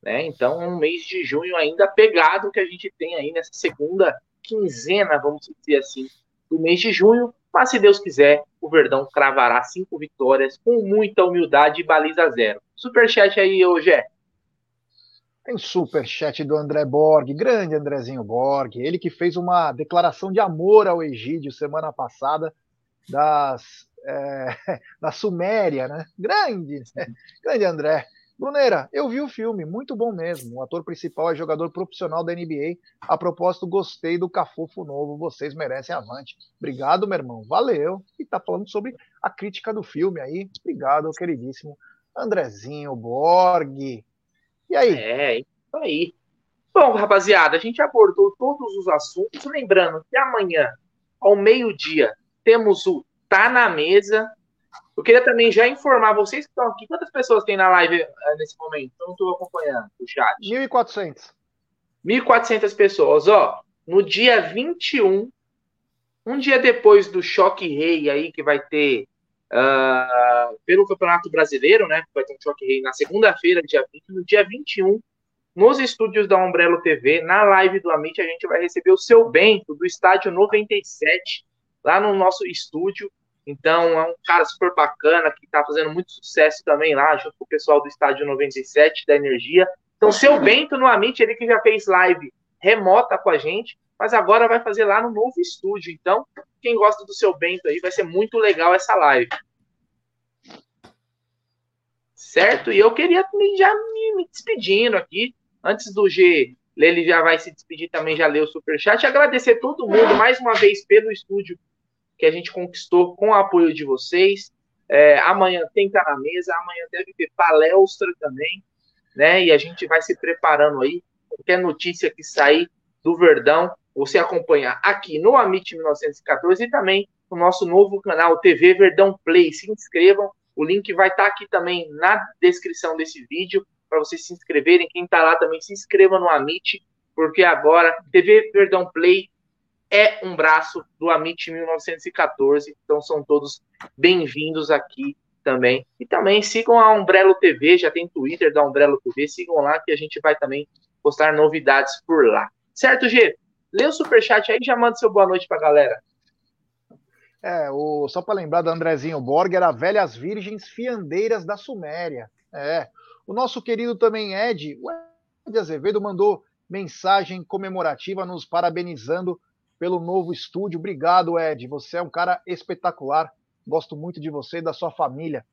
Né? Então, é um mês de junho ainda pegado que a gente tem aí nessa segunda quinzena, vamos dizer assim, do mês de junho. Mas, se Deus quiser, o Verdão cravará cinco vitórias com muita humildade e baliza zero. Superchat aí, ô Gé. Tem superchat do André Borg, grande Andrezinho Borg, ele que fez uma declaração de amor ao Egídio semana passada das, é, da Suméria, né? Grande, grande André. Bruneira, eu vi o filme, muito bom mesmo. O ator principal é jogador profissional da NBA. A propósito, gostei do Cafufo novo. Vocês merecem avante. Obrigado, meu irmão. Valeu. E tá falando sobre a crítica do filme aí. Obrigado, queridíssimo Andrezinho Borg. E aí? É, isso aí. Bom, rapaziada, a gente abordou todos os assuntos. Lembrando que amanhã, ao meio-dia, temos o Tá na Mesa eu queria também já informar vocês que estão aqui. Quantas pessoas tem na live uh, nesse momento? Eu não estou acompanhando o chat. 1.400. 1.400 pessoas. Ó, no dia 21, um dia depois do Choque Rei aí, que vai ter uh, pelo Campeonato Brasileiro, né? Vai ter um Choque Rei na segunda-feira, dia 20. No dia 21, nos estúdios da Umbrello TV, na live do Amit, a gente vai receber o seu Bento, do estádio 97, lá no nosso estúdio. Então, é um cara super bacana que está fazendo muito sucesso também lá, junto com o pessoal do Estádio 97 da Energia. Então, seu Bento no Amit, ele que já fez live remota com a gente, mas agora vai fazer lá no novo estúdio. Então, quem gosta do seu Bento aí, vai ser muito legal essa live. Certo? E eu queria já me, me despedindo aqui, antes do G ele já vai se despedir também, já leu o superchat. Agradecer todo mundo mais uma vez pelo estúdio que a gente conquistou com o apoio de vocês. É, amanhã tem que estar na mesa, amanhã deve ter palestra também, né? E a gente vai se preparando aí. Qualquer notícia que sair, do Verdão, você acompanha aqui no Amit 1914 e também no nosso novo canal TV Verdão Play. Se inscrevam, o link vai estar aqui também na descrição desse vídeo para vocês se inscreverem. Quem está lá também se inscreva no Amit, porque agora TV Verdão Play é um braço do Amit 1914. Então são todos bem-vindos aqui também. E também sigam a Umbrello TV, já tem Twitter da Umbrello TV, sigam lá que a gente vai também postar novidades por lá. Certo, G? Lê o superchat aí e já manda seu boa noite pra galera. É, o, só para lembrar do Andrezinho Borg, era Velhas Virgens Fiandeiras da Suméria. É. O nosso querido também Ed, o Ed Azevedo, mandou mensagem comemorativa nos parabenizando pelo novo estúdio. Obrigado, Ed. Você é um cara espetacular. Gosto muito de você e da sua família.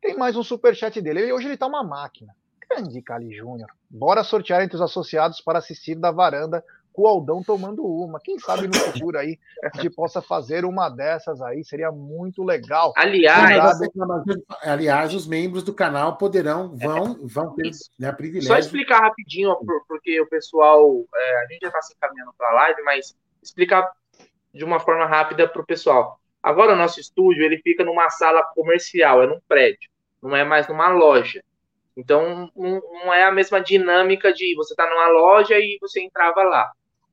Tem mais um superchat dele. Ele, hoje ele tá uma máquina. Grande Cali Júnior. Bora sortear entre os associados para assistir da varanda com o Aldão tomando uma. Quem sabe no futuro aí a gente possa fazer uma dessas aí, seria muito legal. Aliás, aliás os membros do canal poderão, vão, vão ter né, privilégio. Só explicar rapidinho, porque o pessoal, é, a gente já está se encaminhando para a live, mas explicar de uma forma rápida para o pessoal. Agora o nosso estúdio ele fica numa sala comercial, é num prédio, não é mais numa loja. Então não, é a mesma dinâmica de você estar tá numa loja e você entrava lá.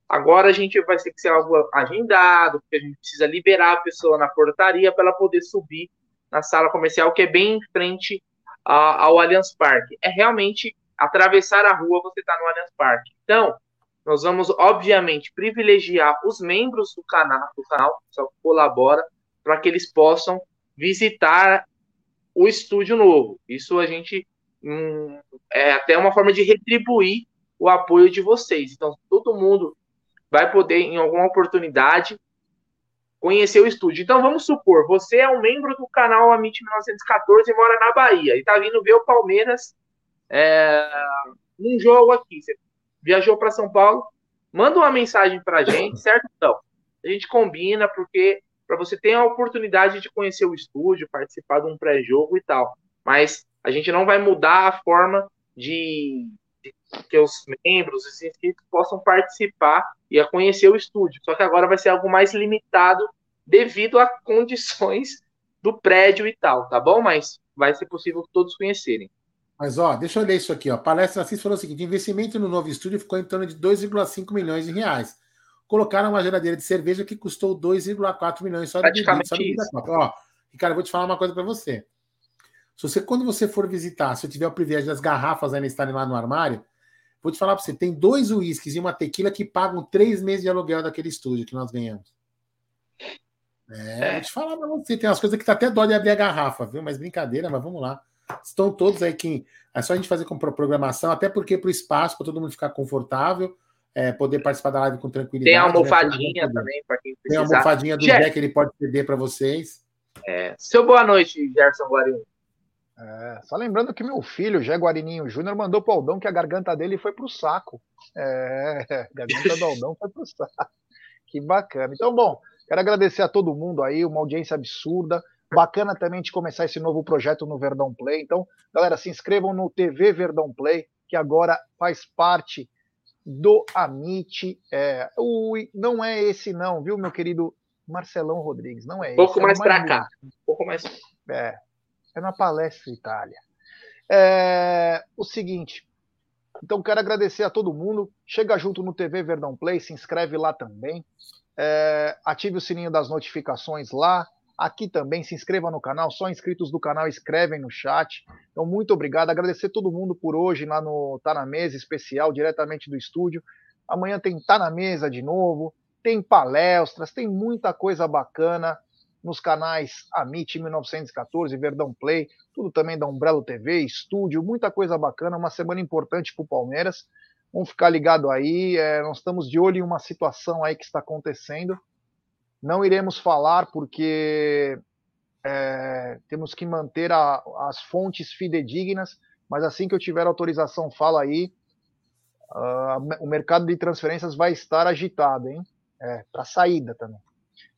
Agora a gente vai ter que ser algo agendado, porque a gente precisa liberar a pessoa na portaria para ela poder subir na sala comercial, que é bem em frente ao Allianz Parque. É realmente atravessar a rua, você está no Allianz Parque. Então, nós vamos, obviamente, privilegiar os membros do canal, do canal que colabora, para que eles possam visitar o estúdio novo. Isso a gente hum, é até uma forma de retribuir o apoio de vocês. Então, todo mundo vai poder, em alguma oportunidade, conhecer o estúdio. Então, vamos supor, você é um membro do canal Amit 1914 e mora na Bahia, e está vindo ver o Palmeiras é, num jogo aqui. Você viajou para São Paulo, manda uma mensagem para a gente, certo? Então, a gente combina, porque para você ter a oportunidade de conhecer o estúdio, participar de um pré-jogo e tal. Mas a gente não vai mudar a forma de, de que os membros, os inscritos possam participar e a conhecer o estúdio. Só que agora vai ser algo mais limitado devido a condições do prédio e tal, tá bom? Mas vai ser possível que todos conhecerem. Mas, ó, deixa eu ler isso aqui, ó. Palestra Assis falou o seguinte: investimento no novo estúdio ficou em torno de 2,5 milhões de reais. Colocaram uma geladeira de cerveja que custou 2,4 milhões só de bebida, só de Ó, cara, eu vou te falar uma coisa para você. Se você, quando você for visitar, se eu tiver o privilégio das garrafas ainda estarem lá no armário, Vou te falar para você, tem dois uísques e uma tequila que pagam três meses de aluguel daquele estúdio que nós ganhamos. É, é. vou te falar para você, tem umas coisas que tá até dó de abrir a garrafa, viu? Mas brincadeira, mas vamos lá. Estão todos aí que é só a gente fazer com programação, até porque para o espaço, para todo mundo ficar confortável, é, poder participar da live com tranquilidade. Tem a né? almofadinha né? também, para quem precisar. Tem a almofadinha do Jack, ele pode ceder para vocês. É. Seu boa noite, Gerson Guarini. É, só lembrando que meu filho, Jé Guarininho Júnior, mandou pro Aldão que a garganta dele foi pro saco. É, a garganta do Aldão foi pro saco. Que bacana. Então, bom, quero agradecer a todo mundo aí, uma audiência absurda. Bacana também de começar esse novo projeto no Verdão Play. Então, galera, se inscrevam no TV Verdão Play, que agora faz parte do Amit. É, o, não é esse, não, viu, meu querido Marcelão Rodrigues? Não é esse. Pouco é mais para cá. Um pouco mais. É, é na Palestra Itália. É, o seguinte, então quero agradecer a todo mundo. Chega junto no TV Verdão Play, se inscreve lá também. É, ative o sininho das notificações lá. Aqui também, se inscreva no canal. Só inscritos do canal escrevem no chat. Então, muito obrigado. Agradecer todo mundo por hoje lá no Tá na Mesa especial, diretamente do estúdio. Amanhã tem Tá na Mesa de novo. Tem palestras, tem muita coisa bacana nos canais Amit 1914, Verdão Play, tudo também da Umbrello TV, estúdio, muita coisa bacana, uma semana importante para o Palmeiras. Vamos ficar ligado aí, é, nós estamos de olho em uma situação aí que está acontecendo. Não iremos falar porque é, temos que manter a, as fontes fidedignas, mas assim que eu tiver autorização, fala aí. Uh, o mercado de transferências vai estar agitado, hein? É, para saída também.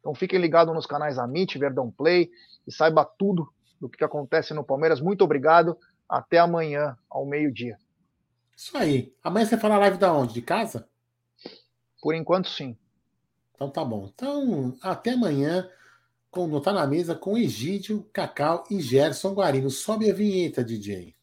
Então fiquem ligados nos canais Amit, Verdão Play e saiba tudo do que acontece no Palmeiras. Muito obrigado. Até amanhã, ao meio-dia. Isso aí. Amanhã você fala live da onde? De casa? Por enquanto, sim. Então tá bom. Então, até amanhã, com Não Tá na Mesa, com Egídio, Cacau e Gerson Guarino. Sobe a vinheta, DJ.